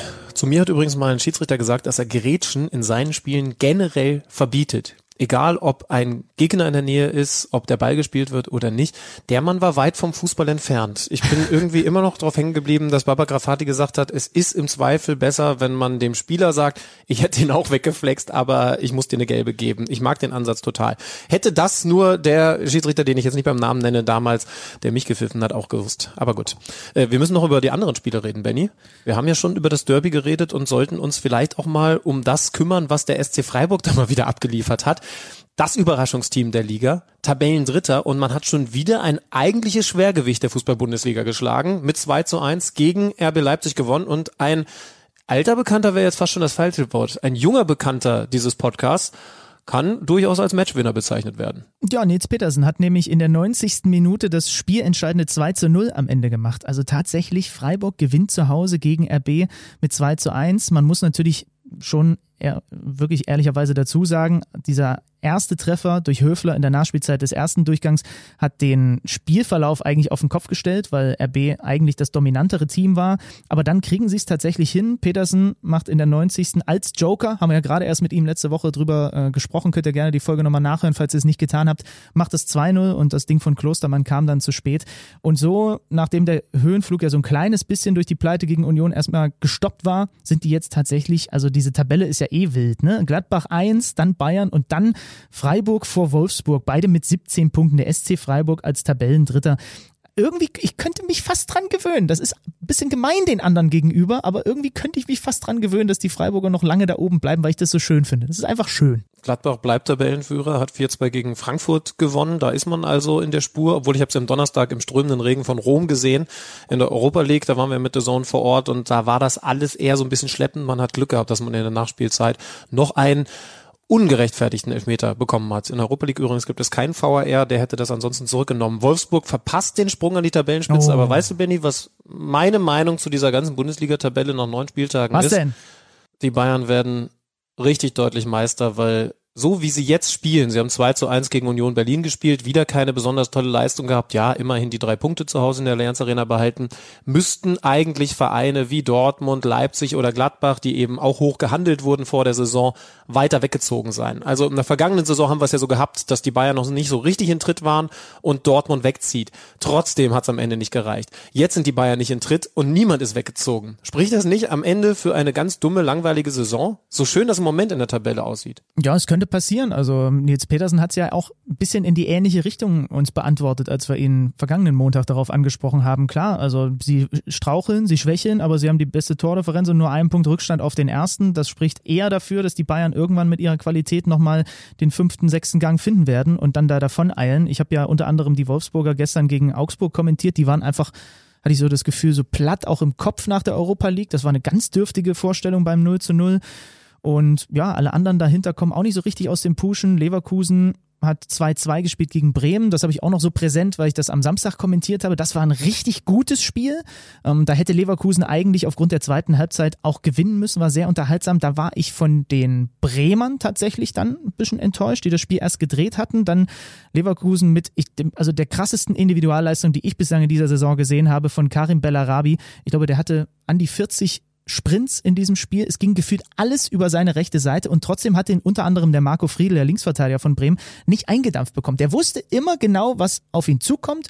Speaker 4: Zu mir hat übrigens mal ein Schiedsrichter gesagt, dass er Gerätschen in seinen Spielen generell verbietet egal ob ein Gegner in der Nähe ist, ob der Ball gespielt wird oder nicht, der Mann war weit vom Fußball entfernt. Ich bin irgendwie immer noch darauf hängen geblieben, dass Baba Grafati gesagt hat, es ist im Zweifel besser, wenn man dem Spieler sagt, ich hätte ihn auch weggeflext, aber ich muss dir eine gelbe geben. Ich mag den Ansatz total. Hätte das nur der Schiedsrichter, den ich jetzt nicht beim Namen nenne, damals, der mich gepfiffen hat, auch gewusst. Aber gut. Äh, wir müssen noch über die anderen Spiele reden, Benny. Wir haben ja schon über das Derby geredet und sollten uns vielleicht auch mal um das kümmern, was der SC Freiburg da mal wieder abgeliefert hat das Überraschungsteam der Liga, Tabellendritter und man hat schon wieder ein eigentliches Schwergewicht der Fußball-Bundesliga geschlagen, mit 2 zu 1 gegen RB Leipzig gewonnen und ein alter Bekannter wäre jetzt fast schon das falsche Wort, ein junger Bekannter dieses Podcasts kann durchaus als Matchwinner bezeichnet werden.
Speaker 3: Ja, Nils Petersen hat nämlich in der 90. Minute das spielentscheidende 2 zu 0 am Ende gemacht. Also tatsächlich, Freiburg gewinnt zu Hause gegen RB mit 2 zu 1. Man muss natürlich schon er wirklich ehrlicherweise dazu sagen, dieser erste Treffer durch Höfler in der Nachspielzeit des ersten Durchgangs hat den Spielverlauf eigentlich auf den Kopf gestellt, weil RB eigentlich das dominantere Team war. Aber dann kriegen sie es tatsächlich hin. Petersen macht in der 90. als Joker, haben wir ja gerade erst mit ihm letzte Woche drüber äh, gesprochen, könnt ihr gerne die Folge nochmal nachhören, falls ihr es nicht getan habt, macht es 2-0 und das Ding von Klostermann kam dann zu spät. Und so, nachdem der Höhenflug ja so ein kleines bisschen durch die Pleite gegen Union erstmal gestoppt war, sind die jetzt tatsächlich, also diese Tabelle ist ja eh wild, ne? Gladbach 1, dann Bayern und dann Freiburg vor Wolfsburg, beide mit 17 Punkten. Der SC Freiburg als Tabellendritter irgendwie, ich könnte mich fast dran gewöhnen. Das ist ein bisschen gemein den anderen gegenüber, aber irgendwie könnte ich mich fast dran gewöhnen, dass die Freiburger noch lange da oben bleiben, weil ich das so schön finde. Das ist einfach schön.
Speaker 4: Gladbach bleibt Tabellenführer, hat 4-2 gegen Frankfurt gewonnen. Da ist man also in der Spur, obwohl ich habe es am Donnerstag im strömenden Regen von Rom gesehen in der Europa League. Da waren wir mit der Zone vor Ort und da war das alles eher so ein bisschen schleppend. Man hat Glück gehabt, dass man in der Nachspielzeit noch ein ungerechtfertigten Elfmeter bekommen hat. In der Europa League übrigens gibt es keinen VAR, der hätte das ansonsten zurückgenommen. Wolfsburg verpasst den Sprung an die Tabellenspitze, oh. aber weißt du, Benny, was meine Meinung zu dieser ganzen Bundesliga-Tabelle nach neun Spieltagen
Speaker 3: was
Speaker 4: ist?
Speaker 3: Was denn?
Speaker 4: Die Bayern werden richtig deutlich Meister, weil so wie sie jetzt spielen, sie haben 2 zu 1 gegen Union Berlin gespielt, wieder keine besonders tolle Leistung gehabt, ja, immerhin die drei Punkte zu Hause in der Allianz Arena behalten, müssten eigentlich Vereine wie Dortmund, Leipzig oder Gladbach, die eben auch hoch gehandelt wurden vor der Saison, weiter weggezogen sein. Also in der vergangenen Saison haben wir es ja so gehabt, dass die Bayern noch nicht so richtig in Tritt waren und Dortmund wegzieht. Trotzdem hat es am Ende nicht gereicht. Jetzt sind die Bayern nicht in Tritt und niemand ist weggezogen. Spricht das nicht am Ende für eine ganz dumme, langweilige Saison? So schön das im Moment in der Tabelle aussieht.
Speaker 3: Ja, es könnte könnte passieren. Also Nils Petersen hat es ja auch ein bisschen in die ähnliche Richtung uns beantwortet, als wir ihn vergangenen Montag darauf angesprochen haben. Klar, also sie straucheln, sie schwächeln, aber sie haben die beste Tordifferenz und nur einen Punkt Rückstand auf den ersten. Das spricht eher dafür, dass die Bayern irgendwann mit ihrer Qualität nochmal den fünften, sechsten Gang finden werden und dann da davon eilen. Ich habe ja unter anderem die Wolfsburger gestern gegen Augsburg kommentiert. Die waren einfach hatte ich so das Gefühl, so platt auch im Kopf nach der Europa League. Das war eine ganz dürftige Vorstellung beim 0 zu 0. Und ja, alle anderen dahinter kommen auch nicht so richtig aus dem Pushen. Leverkusen hat 2-2 gespielt gegen Bremen. Das habe ich auch noch so präsent, weil ich das am Samstag kommentiert habe. Das war ein richtig gutes Spiel. Ähm, da hätte Leverkusen eigentlich aufgrund der zweiten Halbzeit auch gewinnen müssen. War sehr unterhaltsam. Da war ich von den Bremern tatsächlich dann ein bisschen enttäuscht, die das Spiel erst gedreht hatten. Dann Leverkusen mit, ich, also der krassesten Individualleistung, die ich bislang in dieser Saison gesehen habe, von Karim Bellarabi. Ich glaube, der hatte an die 40 Sprints in diesem Spiel. Es ging gefühlt alles über seine rechte Seite und trotzdem hat ihn unter anderem der Marco Friedl, der Linksverteidiger von Bremen, nicht eingedampft bekommen. Der wusste immer genau, was auf ihn zukommt.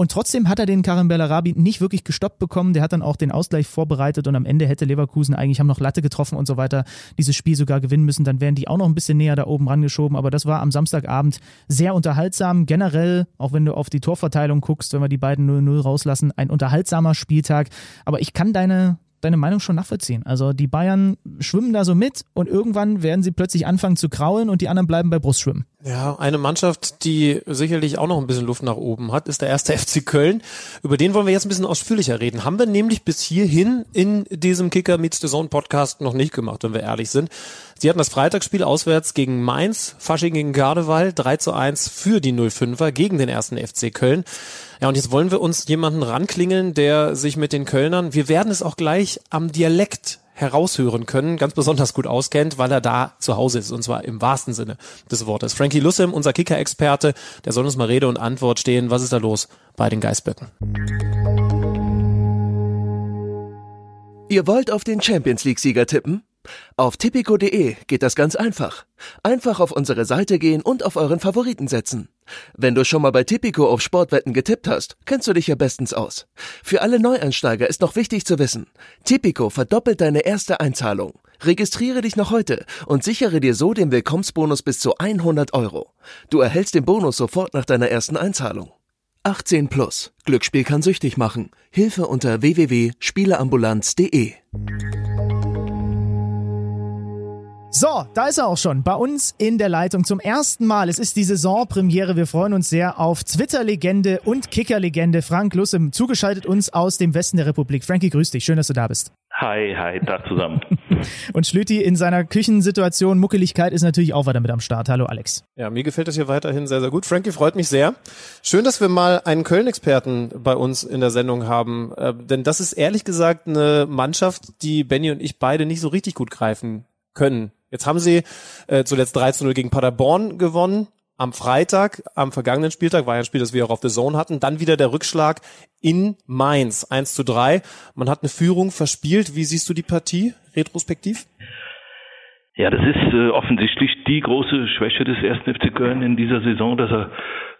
Speaker 3: Und trotzdem hat er den Karim Bellarabi nicht wirklich gestoppt bekommen. Der hat dann auch den Ausgleich vorbereitet und am Ende hätte Leverkusen eigentlich haben noch Latte getroffen und so weiter dieses Spiel sogar gewinnen müssen. Dann wären die auch noch ein bisschen näher da oben rangeschoben. Aber das war am Samstagabend sehr unterhaltsam. Generell, auch wenn du auf die Torverteilung guckst, wenn wir die beiden 0-0 rauslassen, ein unterhaltsamer Spieltag. Aber ich kann deine, deine Meinung schon nachvollziehen. Also die Bayern schwimmen da so mit und irgendwann werden sie plötzlich anfangen zu kraulen und die anderen bleiben bei Brustschwimmen.
Speaker 4: Ja, eine Mannschaft, die sicherlich auch noch ein bisschen Luft nach oben hat, ist der erste (laughs) FC Köln. Über den wollen wir jetzt ein bisschen ausführlicher reden. Haben wir nämlich bis hierhin in diesem Kicker Meets the Zone Podcast noch nicht gemacht, wenn wir ehrlich sind. Sie hatten das Freitagsspiel auswärts gegen Mainz, Fasching gegen Gardeval, 3 zu 1 für die 05er gegen den ersten FC Köln. Ja, und jetzt wollen wir uns jemanden ranklingeln, der sich mit den Kölnern, wir werden es auch gleich am Dialekt heraushören können, ganz besonders gut auskennt, weil er da zu Hause ist, und zwar im wahrsten Sinne des Wortes. Frankie Lussim, unser Kicker-Experte, der soll uns mal Rede und Antwort stehen. Was ist da los bei den Geißböcken?
Speaker 5: Ihr wollt auf den Champions League-Sieger tippen? Auf tipico.de geht das ganz einfach. Einfach auf unsere Seite gehen und auf euren Favoriten setzen. Wenn du schon mal bei Tipico auf Sportwetten getippt hast, kennst du dich ja bestens aus. Für alle Neueinsteiger ist noch wichtig zu wissen, Tipico verdoppelt deine erste Einzahlung. Registriere dich noch heute und sichere dir so den Willkommensbonus bis zu 100 Euro. Du erhältst den Bonus sofort nach deiner ersten Einzahlung. 18 plus. Glücksspiel kann süchtig machen. Hilfe unter www.spieleambulanz.de.
Speaker 3: So, da ist er auch schon bei uns in der Leitung zum ersten Mal. Es ist die Saisonpremiere. Wir freuen uns sehr auf Twitter-Legende und Kicker-Legende Frank Lussem, zugeschaltet uns aus dem Westen der Republik. Frankie, grüß dich. Schön, dass du da bist.
Speaker 6: Hi, hi, da zusammen. (laughs)
Speaker 3: und Schlüti in seiner Küchensituation, Muckeligkeit ist natürlich auch weiter mit am Start. Hallo Alex.
Speaker 4: Ja, mir gefällt das hier weiterhin sehr, sehr gut. Frankie freut mich sehr. Schön, dass wir mal einen Köln-Experten bei uns in der Sendung haben. Äh, denn das ist ehrlich gesagt eine Mannschaft, die Benny und ich beide nicht so richtig gut greifen können Jetzt haben sie äh, zuletzt 13-0 gegen Paderborn gewonnen. Am Freitag, am vergangenen Spieltag, war ja ein Spiel, das wir auch auf The Zone hatten, dann wieder der Rückschlag in Mainz, 1 zu 3. Man hat eine Führung verspielt. Wie siehst du die Partie retrospektiv?
Speaker 6: Ja, das ist äh, offensichtlich die große Schwäche des 1. FC Köln in dieser Saison, dass er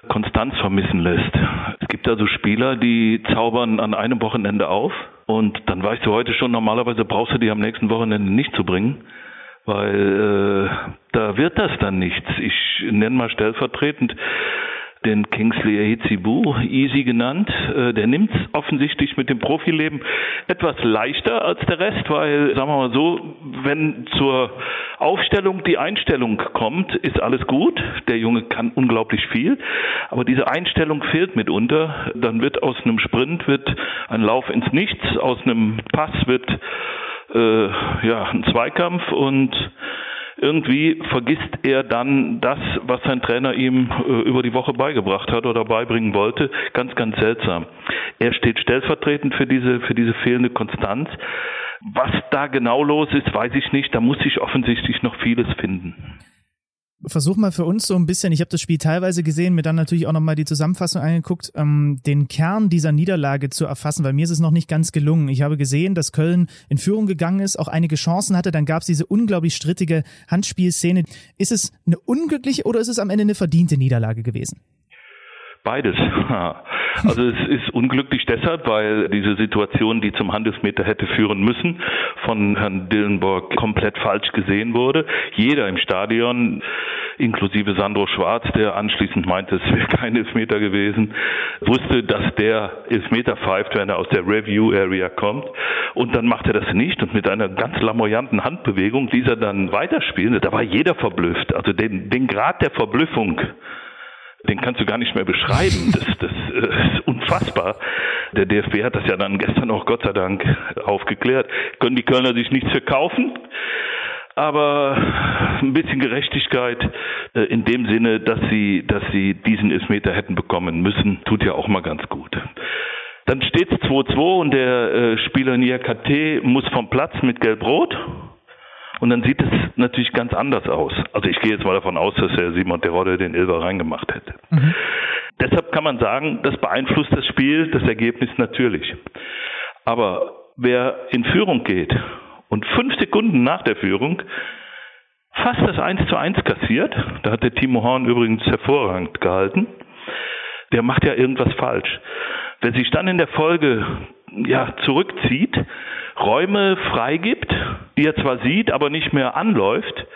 Speaker 6: Konstanz vermissen lässt. Es gibt also Spieler, die zaubern an einem Wochenende auf und dann weißt du heute schon, normalerweise brauchst du die am nächsten Wochenende nicht zu bringen weil äh, da wird das dann nichts. Ich nenne mal stellvertretend den Kingsley Ehizibu, easy genannt, äh, der nimmt es offensichtlich mit dem Profileben etwas leichter als der Rest, weil, sagen wir mal so, wenn zur Aufstellung die Einstellung kommt, ist alles gut. Der Junge kann unglaublich viel, aber diese Einstellung fehlt mitunter. Dann wird aus einem Sprint wird ein Lauf ins Nichts, aus einem Pass wird äh, ja, ein Zweikampf und irgendwie vergisst er dann das, was sein Trainer ihm äh, über die Woche beigebracht hat oder beibringen wollte. Ganz, ganz seltsam. Er steht stellvertretend für diese, für diese fehlende Konstanz. Was da genau los ist, weiß ich nicht. Da muss sich offensichtlich noch vieles finden
Speaker 3: versuch mal für uns so ein bisschen, ich habe das Spiel teilweise gesehen, mir dann natürlich auch nochmal die Zusammenfassung angeguckt, ähm, den Kern dieser Niederlage zu erfassen, weil mir ist es noch nicht ganz gelungen. Ich habe gesehen, dass Köln in Führung gegangen ist, auch einige Chancen hatte, dann gab es diese unglaublich strittige Handspielszene. Ist es eine unglückliche oder ist es am Ende eine verdiente Niederlage gewesen?
Speaker 6: Beides. (laughs) Also es ist unglücklich deshalb, weil diese Situation, die zum Handelsmeter hätte führen müssen, von Herrn Dillenburg komplett falsch gesehen wurde. Jeder im Stadion, inklusive Sandro Schwarz, der anschließend meinte, es wäre kein Elfmeter gewesen, wusste, dass der Elfmeter pfeift, wenn er aus der Review Area kommt. Und dann macht er das nicht und mit einer ganz lamoyanten Handbewegung, dieser dann weiterspielen, da war jeder verblüfft. Also den, den Grad der Verblüffung den kannst du gar nicht mehr beschreiben. Das, das äh, ist unfassbar. Der DFB hat das ja dann gestern auch Gott sei Dank aufgeklärt. Können die Kölner sich nichts verkaufen? aber ein bisschen Gerechtigkeit äh, in dem Sinne, dass sie, dass sie diesen Elfmeter hätten bekommen müssen, tut ja auch mal ganz gut. Dann steht es 2-2 und der äh, Spieler Niakate muss vom Platz mit Gelb-Rot. Und dann sieht es natürlich ganz anders aus. Also ich gehe jetzt mal davon aus, dass Herr Simon Terodde den Ilver reingemacht hätte. Mhm. Deshalb kann man sagen, das beeinflusst das Spiel, das Ergebnis natürlich. Aber wer in Führung geht und fünf Sekunden nach der Führung fast das 1 zu 1 kassiert, da hat der Timo Horn übrigens hervorragend gehalten, der macht ja irgendwas falsch. Wer sich dann in der Folge ja, zurückzieht, Räume freigibt, die er zwar sieht, aber nicht mehr anläuft,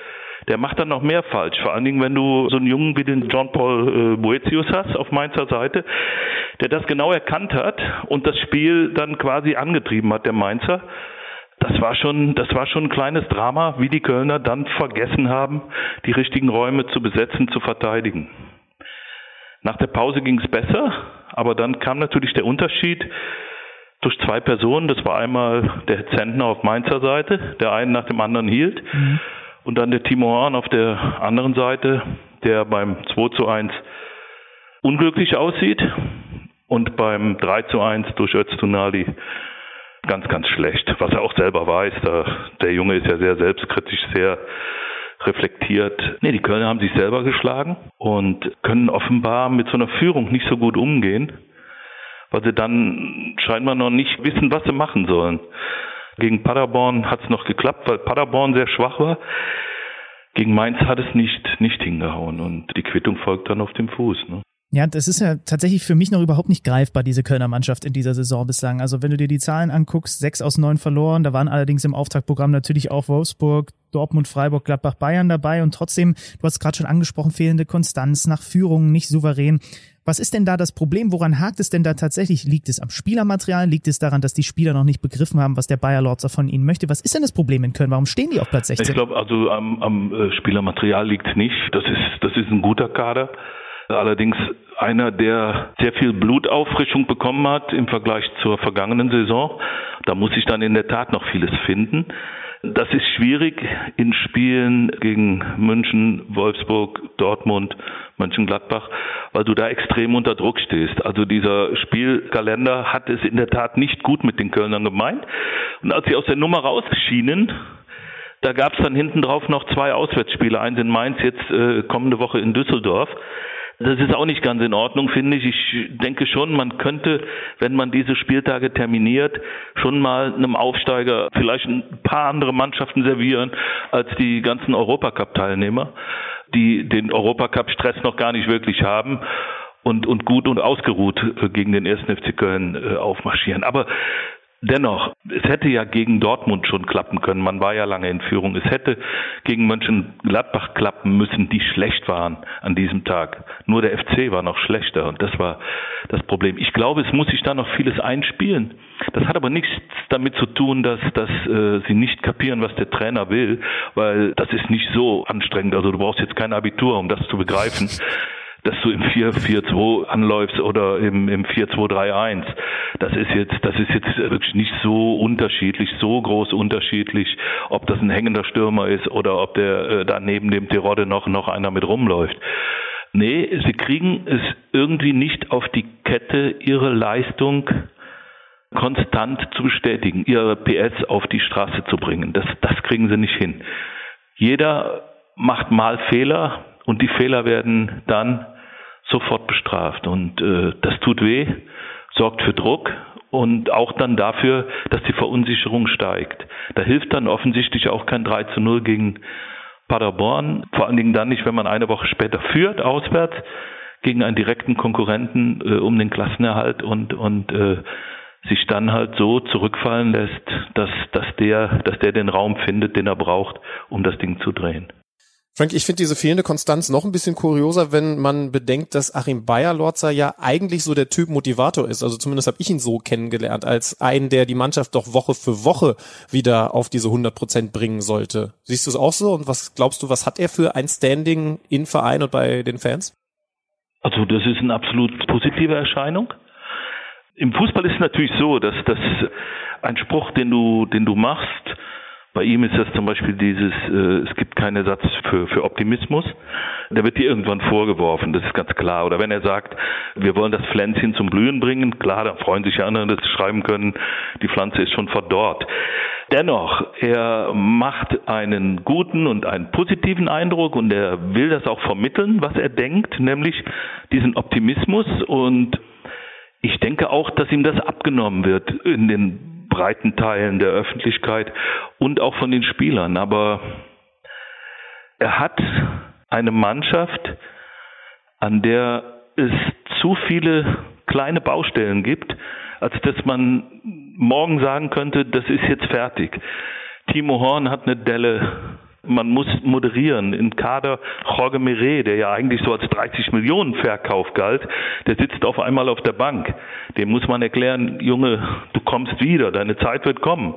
Speaker 6: der macht dann noch mehr falsch. Vor allen Dingen, wenn du so einen Jungen wie den John Paul äh, Boetius hast auf Mainzer Seite, der das genau erkannt hat und das Spiel dann quasi angetrieben hat, der Mainzer. Das war schon, das war schon ein kleines Drama, wie die Kölner dann vergessen haben, die richtigen Räume zu besetzen, zu verteidigen. Nach der Pause ging es besser, aber dann kam natürlich der Unterschied, durch zwei Personen. Das war einmal der Zentner auf Mainzer Seite, der einen nach dem anderen hielt. Mhm. Und dann der Timo Horn auf der anderen Seite, der beim 2 zu 1 unglücklich aussieht und beim 3 zu 1 durch Öztunali ganz, ganz schlecht. Was er auch selber weiß, da, der Junge ist ja sehr selbstkritisch, sehr reflektiert. Nee, die Kölner haben sich selber geschlagen und können offenbar mit so einer Führung nicht so gut umgehen weil sie dann scheinbar noch nicht wissen, was sie machen sollen. Gegen Paderborn hat es noch geklappt, weil Paderborn sehr schwach war. Gegen Mainz hat es nicht, nicht hingehauen und die Quittung folgt dann auf dem Fuß. Ne?
Speaker 3: Ja, das ist ja tatsächlich für mich noch überhaupt nicht greifbar, diese Kölner Mannschaft in dieser Saison bislang. Also wenn du dir die Zahlen anguckst, sechs aus neun verloren, da waren allerdings im Auftaktprogramm natürlich auch Wolfsburg, Dortmund, Freiburg, Gladbach, Bayern dabei und trotzdem, du hast gerade schon angesprochen, fehlende Konstanz, nach Führungen nicht souverän. Was ist denn da das Problem? Woran hakt es denn da tatsächlich? Liegt es am Spielermaterial? Liegt es daran, dass die Spieler noch nicht begriffen haben, was der Bayer Lorzer von ihnen möchte? Was ist denn das Problem in Köln? Warum stehen die auf Platz 16?
Speaker 6: Ich glaube, also am, am äh, Spielermaterial liegt nicht. Das ist, das ist ein guter Kader. Allerdings einer, der sehr viel Blutauffrischung bekommen hat im Vergleich zur vergangenen Saison. Da muss sich dann in der Tat noch vieles finden. Das ist schwierig in Spielen gegen München, Wolfsburg, Dortmund, Mönchengladbach, weil du da extrem unter Druck stehst. Also dieser Spielkalender hat es in der Tat nicht gut mit den Kölnern gemeint. Und als sie aus der Nummer rausschienen, Da gab es dann hinten drauf noch zwei Auswärtsspiele, eins in Mainz, jetzt äh, kommende Woche in Düsseldorf. Das ist auch nicht ganz in Ordnung, finde ich. Ich denke schon, man könnte, wenn man diese Spieltage terminiert, schon mal einem Aufsteiger vielleicht ein paar andere Mannschaften servieren als die ganzen Europacup-Teilnehmer, die den Europacup-Stress noch gar nicht wirklich haben und, und gut und ausgeruht äh, gegen den ersten FC Köln äh, aufmarschieren. Aber Dennoch, es hätte ja gegen Dortmund schon klappen können. Man war ja lange in Führung. Es hätte gegen Mönchengladbach klappen müssen, die schlecht waren an diesem Tag. Nur der FC war noch schlechter und das war das Problem. Ich glaube, es muss sich da noch vieles einspielen. Das hat aber nichts damit zu tun, dass, dass äh, sie nicht kapieren, was der Trainer will, weil das ist nicht so anstrengend. Also du brauchst jetzt kein Abitur, um das zu begreifen dass du im 4-4-2 anläufst oder im, im 4-2-3-1. Das ist jetzt, das ist jetzt wirklich nicht so unterschiedlich, so groß unterschiedlich, ob das ein hängender Stürmer ist oder ob der äh, da neben dem Terodde noch, noch einer mit rumläuft. Nee, sie kriegen es irgendwie nicht auf die Kette, ihre Leistung konstant zu bestätigen, ihre PS auf die Straße zu bringen. Das, das kriegen sie nicht hin. Jeder macht mal Fehler und die Fehler werden dann sofort bestraft. Und äh, das tut weh, sorgt für Druck und auch dann dafür, dass die Verunsicherung steigt. Da hilft dann offensichtlich auch kein 3 zu 0 gegen Paderborn, vor allen Dingen dann nicht, wenn man eine Woche später führt, auswärts, gegen einen direkten Konkurrenten äh, um den Klassenerhalt und, und äh, sich dann halt so zurückfallen lässt, dass, dass, der, dass der den Raum findet, den er braucht, um das Ding zu drehen.
Speaker 4: Frank, ich finde diese fehlende Konstanz noch ein bisschen kurioser, wenn man bedenkt, dass Achim Bayer-Lorzer ja eigentlich so der Typ Motivator ist. Also zumindest habe ich ihn so kennengelernt, als einen, der die Mannschaft doch Woche für Woche wieder auf diese 100 Prozent bringen sollte. Siehst du es auch so? Und was glaubst du, was hat er für ein Standing in Verein und bei den Fans?
Speaker 6: Also das ist eine absolut positive Erscheinung. Im Fußball ist es natürlich so, dass das ein Spruch, den du, den du machst, bei ihm ist das zum Beispiel dieses, äh, es gibt keinen Ersatz für, für Optimismus. Der wird dir irgendwann vorgeworfen, das ist ganz klar. Oder wenn er sagt, wir wollen das Pflänzchen zum Blühen bringen, klar, dann freuen sich ja andere, dass sie schreiben können, die Pflanze ist schon verdorrt. Dennoch, er macht einen guten und einen positiven Eindruck und er will das auch vermitteln, was er denkt, nämlich diesen Optimismus und ich denke auch, dass ihm das abgenommen wird in den breiten Teilen der Öffentlichkeit und auch von den Spielern. Aber er hat eine Mannschaft, an der es zu viele kleine Baustellen gibt, als dass man morgen sagen könnte, das ist jetzt fertig. Timo Horn hat eine Delle man muss moderieren. In Kader Jorge Mire, der ja eigentlich so als 30 Millionen Verkauf galt, der sitzt auf einmal auf der Bank. Dem muss man erklären, Junge, du kommst wieder, deine Zeit wird kommen.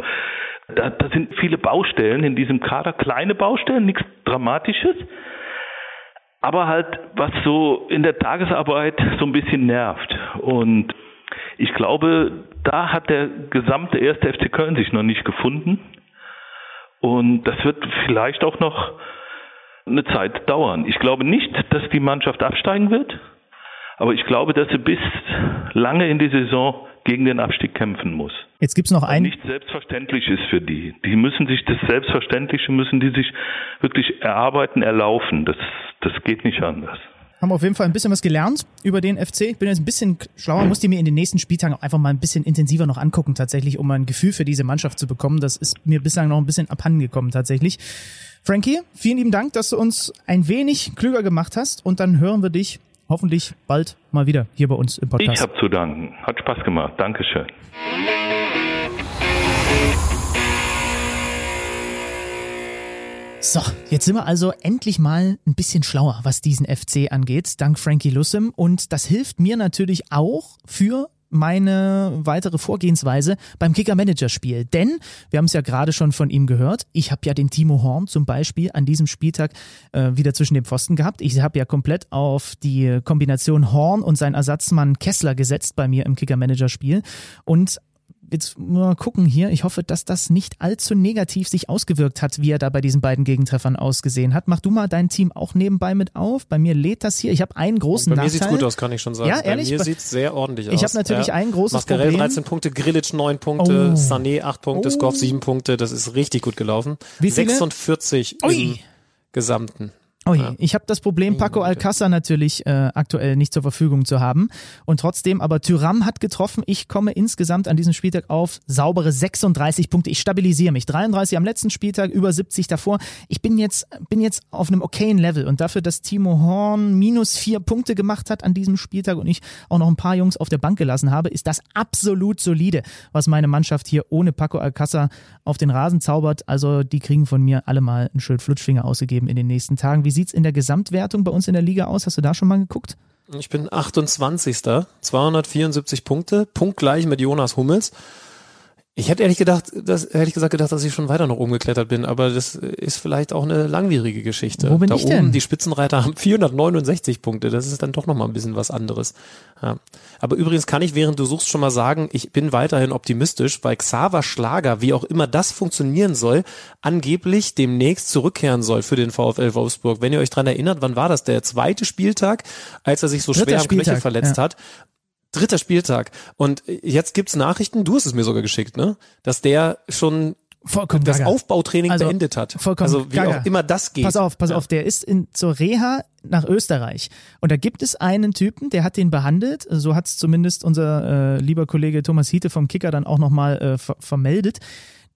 Speaker 6: Da, da sind viele Baustellen in diesem Kader, kleine Baustellen, nichts Dramatisches. Aber halt, was so in der Tagesarbeit so ein bisschen nervt. Und ich glaube, da hat der gesamte erste FC Köln sich noch nicht gefunden. Und das wird vielleicht auch noch eine Zeit dauern. Ich glaube nicht, dass die Mannschaft absteigen wird, aber ich glaube, dass sie bis lange in die Saison gegen den Abstieg kämpfen muss.
Speaker 3: Jetzt gibt's noch ein
Speaker 6: nicht selbstverständlich ist für die. Die müssen sich das Selbstverständliche müssen die sich wirklich erarbeiten, erlaufen. Das das geht nicht anders
Speaker 3: haben auf jeden Fall ein bisschen was gelernt über den FC. Ich bin jetzt ein bisschen schlauer, muss die mir in den nächsten Spieltagen einfach mal ein bisschen intensiver noch angucken, tatsächlich, um ein Gefühl für diese Mannschaft zu bekommen. Das ist mir bislang noch ein bisschen abhandengekommen, tatsächlich. Frankie, vielen lieben Dank, dass du uns ein wenig klüger gemacht hast und dann hören wir dich hoffentlich bald mal wieder hier bei uns im Podcast.
Speaker 6: Ich habe zu danken. Hat Spaß gemacht. Dankeschön.
Speaker 3: So, jetzt sind wir also endlich mal ein bisschen schlauer, was diesen FC angeht, dank Frankie Lussem. Und das hilft mir natürlich auch für meine weitere Vorgehensweise beim Kicker-Manager-Spiel. Denn, wir haben es ja gerade schon von ihm gehört, ich habe ja den Timo Horn zum Beispiel an diesem Spieltag äh, wieder zwischen den Pfosten gehabt. Ich habe ja komplett auf die Kombination Horn und sein Ersatzmann Kessler gesetzt bei mir im Kicker-Manager-Spiel. Und jetzt mal gucken hier. Ich hoffe, dass das nicht allzu negativ sich ausgewirkt hat, wie er da bei diesen beiden Gegentreffern ausgesehen hat. Mach du mal dein Team auch nebenbei mit auf. Bei mir lädt das hier. Ich habe einen großen
Speaker 4: Bei mir
Speaker 3: Nachteil.
Speaker 4: sieht's gut aus, kann ich schon sagen.
Speaker 3: Ja, ehrlich?
Speaker 4: Bei mir sieht's sehr ordentlich aus.
Speaker 3: Ich habe natürlich
Speaker 4: ja.
Speaker 3: ein großes
Speaker 4: Mascarell
Speaker 3: Problem.
Speaker 4: 13 Punkte, Grilic 9 Punkte,
Speaker 3: Oh.
Speaker 4: Sané 8 Punkte,
Speaker 3: Oh.
Speaker 4: Skov 7 Punkte. Das ist richtig gut gelaufen.
Speaker 3: Wie viele?
Speaker 4: 46 im
Speaker 3: Ui.
Speaker 4: Gesamten.
Speaker 3: Oh je, ich habe das Problem, Paco Alcázar natürlich äh, aktuell nicht zur Verfügung zu haben. Und trotzdem, aber Tyram hat getroffen. Ich komme insgesamt an diesem Spieltag auf saubere 36 Punkte. Ich stabilisiere mich. 33 am letzten Spieltag, über 70 davor. Ich bin jetzt, bin jetzt auf einem okayen Level. Und dafür, dass Timo Horn minus vier Punkte gemacht hat an diesem Spieltag und ich auch noch ein paar Jungs auf der Bank gelassen habe, ist das absolut solide, was meine Mannschaft hier ohne Paco Alcázar auf den Rasen zaubert. Also die kriegen von mir alle mal einen schönen Flutschfinger ausgegeben in den nächsten Tagen. Wie sieht's in der Gesamtwertung bei uns in der Liga aus? Hast du da schon mal geguckt?
Speaker 4: Ich bin 28. 274 Punkte, punktgleich mit Jonas Hummels. Ich hätte ehrlich gedacht, das hätte ich gesagt gedacht, dass ich schon weiter noch umgeklettert bin, aber das ist vielleicht auch eine langwierige Geschichte.
Speaker 3: Wo bin
Speaker 4: da
Speaker 3: ich
Speaker 4: oben
Speaker 3: denn?
Speaker 4: die Spitzenreiter haben (laughs) 469 Punkte, das ist dann doch noch mal ein bisschen was anderes. Ja. Aber übrigens kann ich, während du suchst, schon mal sagen, ich bin weiterhin optimistisch, weil Xaver Schlager, wie auch immer das funktionieren soll, angeblich demnächst zurückkehren soll für den VfL Wolfsburg. Wenn ihr euch dran erinnert, wann war das? Der zweite Spieltag, als er sich so
Speaker 3: Dritter
Speaker 4: schwer am Knöchel verletzt
Speaker 3: ja.
Speaker 4: hat. Dritter Spieltag. Und jetzt gibt's Nachrichten, du hast es mir sogar geschickt, ne? Dass der schon
Speaker 3: Vollkommen
Speaker 4: das
Speaker 3: gaga.
Speaker 4: Aufbautraining
Speaker 3: Also,
Speaker 4: beendet hat.
Speaker 3: vollkommen
Speaker 4: also wie
Speaker 3: gaga.
Speaker 4: auch immer das geht.
Speaker 3: Pass auf, pass
Speaker 4: Ja.
Speaker 3: auf, der ist in, zur Reha nach Österreich. Und da gibt es einen Typen, der hat den behandelt, so hat es zumindest unser äh, lieber Kollege Thomas Hiete vom Kicker dann auch nochmal äh, ver vermeldet.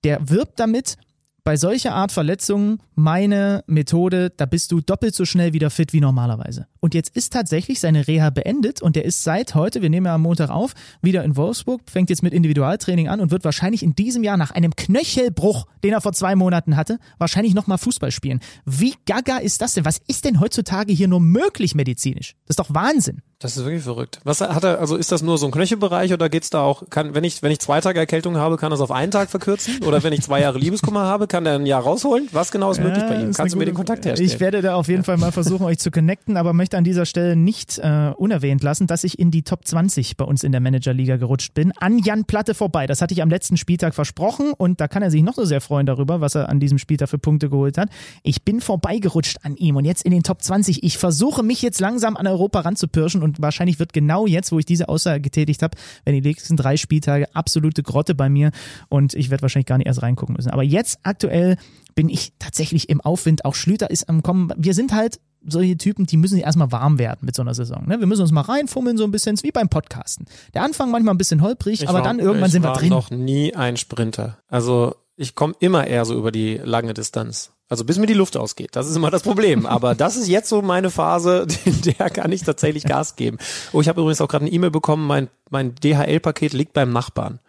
Speaker 3: Der wirbt damit, bei solcher Art Verletzungen meine Methode, da bist du doppelt so schnell wieder fit wie normalerweise. Und jetzt ist tatsächlich seine Reha beendet und der ist seit heute, wir nehmen ja am Montag auf, wieder in Wolfsburg, fängt jetzt mit Individualtraining an und wird wahrscheinlich in diesem Jahr nach einem Knöchelbruch, den er vor zwei Monaten hatte, wahrscheinlich nochmal Fußball spielen. Wie gaga ist das denn? Was ist denn heutzutage hier nur möglich medizinisch? Das ist doch Wahnsinn.
Speaker 4: Das ist wirklich verrückt. Was hat er, also ist das nur so ein Knöchelbereich oder geht's da auch, kann, wenn ich, wenn ich zwei Tage Erkältung habe, kann das auf einen Tag verkürzen? Oder wenn ich zwei Jahre Liebeskummer habe, kann der ein Jahr rausholen? Was genau ist möglich bei
Speaker 3: Ja,
Speaker 4: ihm? Kannst du mir den Kontakt herstellen?
Speaker 3: Ich werde da auf jeden Fall mal versuchen, euch zu connecten, aber möchte an dieser Stelle nicht äh, unerwähnt lassen, dass ich in die Top 20 bei uns in der Managerliga gerutscht bin. An Jan Platte vorbei. Das hatte ich am letzten Spieltag versprochen und da kann er sich noch so sehr freuen darüber, was er an diesem Spieltag für Punkte geholt hat. Ich bin vorbeigerutscht an ihm und jetzt in den Top 20. Ich versuche mich jetzt langsam an Europa ranzupirschen und wahrscheinlich wird genau jetzt, wo ich diese Aussage getätigt habe, wenn die nächsten drei Spieltage absolute Grotte bei mir und ich werde wahrscheinlich gar nicht erst reingucken müssen. Aber jetzt aktuell bin ich tatsächlich im Aufwind. Auch Schlüter ist am Kommen. Wir sind halt solche Typen, die müssen erstmal warm werden mit so einer Saison. Ne? Wir müssen uns mal reinfummeln, so ein bisschen, ist wie beim Podcasten. Der Anfang manchmal ein bisschen holprig,
Speaker 4: Ich
Speaker 3: aber
Speaker 4: war-
Speaker 3: dann irgendwann
Speaker 4: ich
Speaker 3: sind wir
Speaker 4: war
Speaker 3: drin.
Speaker 4: noch nie ein Sprinter. Also ich komme immer eher so über die lange Distanz. Also bis mir die Luft ausgeht. Das ist immer das Problem. (laughs) Aber das ist jetzt so meine Phase, (laughs) in der kann ich tatsächlich Gas geben. Oh, ich habe übrigens auch gerade eine E-Mail bekommen, mein, mein DHL-Paket liegt beim Nachbarn.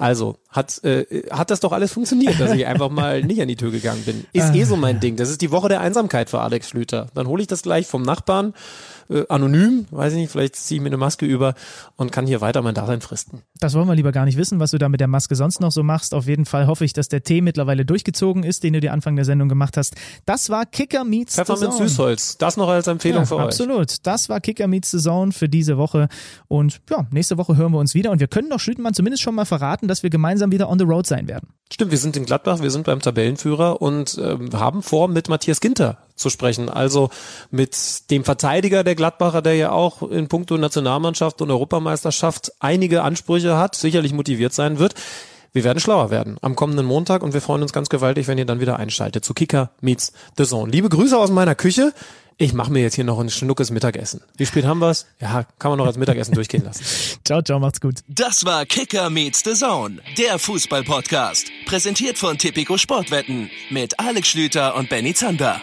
Speaker 4: Also, hat, äh, hat das doch alles funktioniert, dass ich einfach mal (laughs) nicht an die Tür gegangen bin. Ist eh so mein Ding. Das ist die Woche der Einsamkeit für Alex Schlüter. Dann hole ich das gleich vom Nachbarn, äh, anonym, weiß ich nicht, vielleicht ziehe ich mir eine Maske über und kann hier weiter mein Dasein fristen.
Speaker 3: Das wollen wir lieber gar nicht wissen, was du da mit der Maske sonst noch so machst. Auf jeden Fall hoffe ich, dass der Tee mittlerweile durchgezogen ist, den du dir Anfang der Sendung gemacht hast. Das war Kicker Meets
Speaker 4: Pfefferminz. Süßholz, das noch als Empfehlung
Speaker 3: Ja,
Speaker 4: für euch.
Speaker 3: absolut. Das war Kicker Meets Zone für diese Woche. Und ja, nächste Woche hören wir uns wieder. Und wir können doch Schlütenmann zumindest schon mal verraten, dass wir gemeinsam wieder on the road sein werden.
Speaker 4: Stimmt, wir sind in Gladbach, wir sind beim Tabellenführer und ähm, haben vor, mit Matthias Ginter zu sprechen. Also mit dem Verteidiger der Gladbacher, der ja auch in puncto Nationalmannschaft und Europameisterschaft einige Ansprüche hat, sicherlich motiviert sein wird. Wir werden schlauer werden am kommenden Montag und wir freuen uns ganz gewaltig, wenn ihr dann wieder einschaltet zu Kicker Meets the Zone. Liebe Grüße aus meiner Küche. Ich mache mir jetzt hier noch ein schnuckes Mittagessen. Wie spät haben wir's? Ja, kann man noch als Mittagessen durchgehen lassen. (laughs)
Speaker 3: Ciao, ciao, macht's gut.
Speaker 2: Das war Kicker meets the Zone, der Fußball-Podcast. Präsentiert von Tipico Sportwetten mit Alex Schlüter und Benny Zander.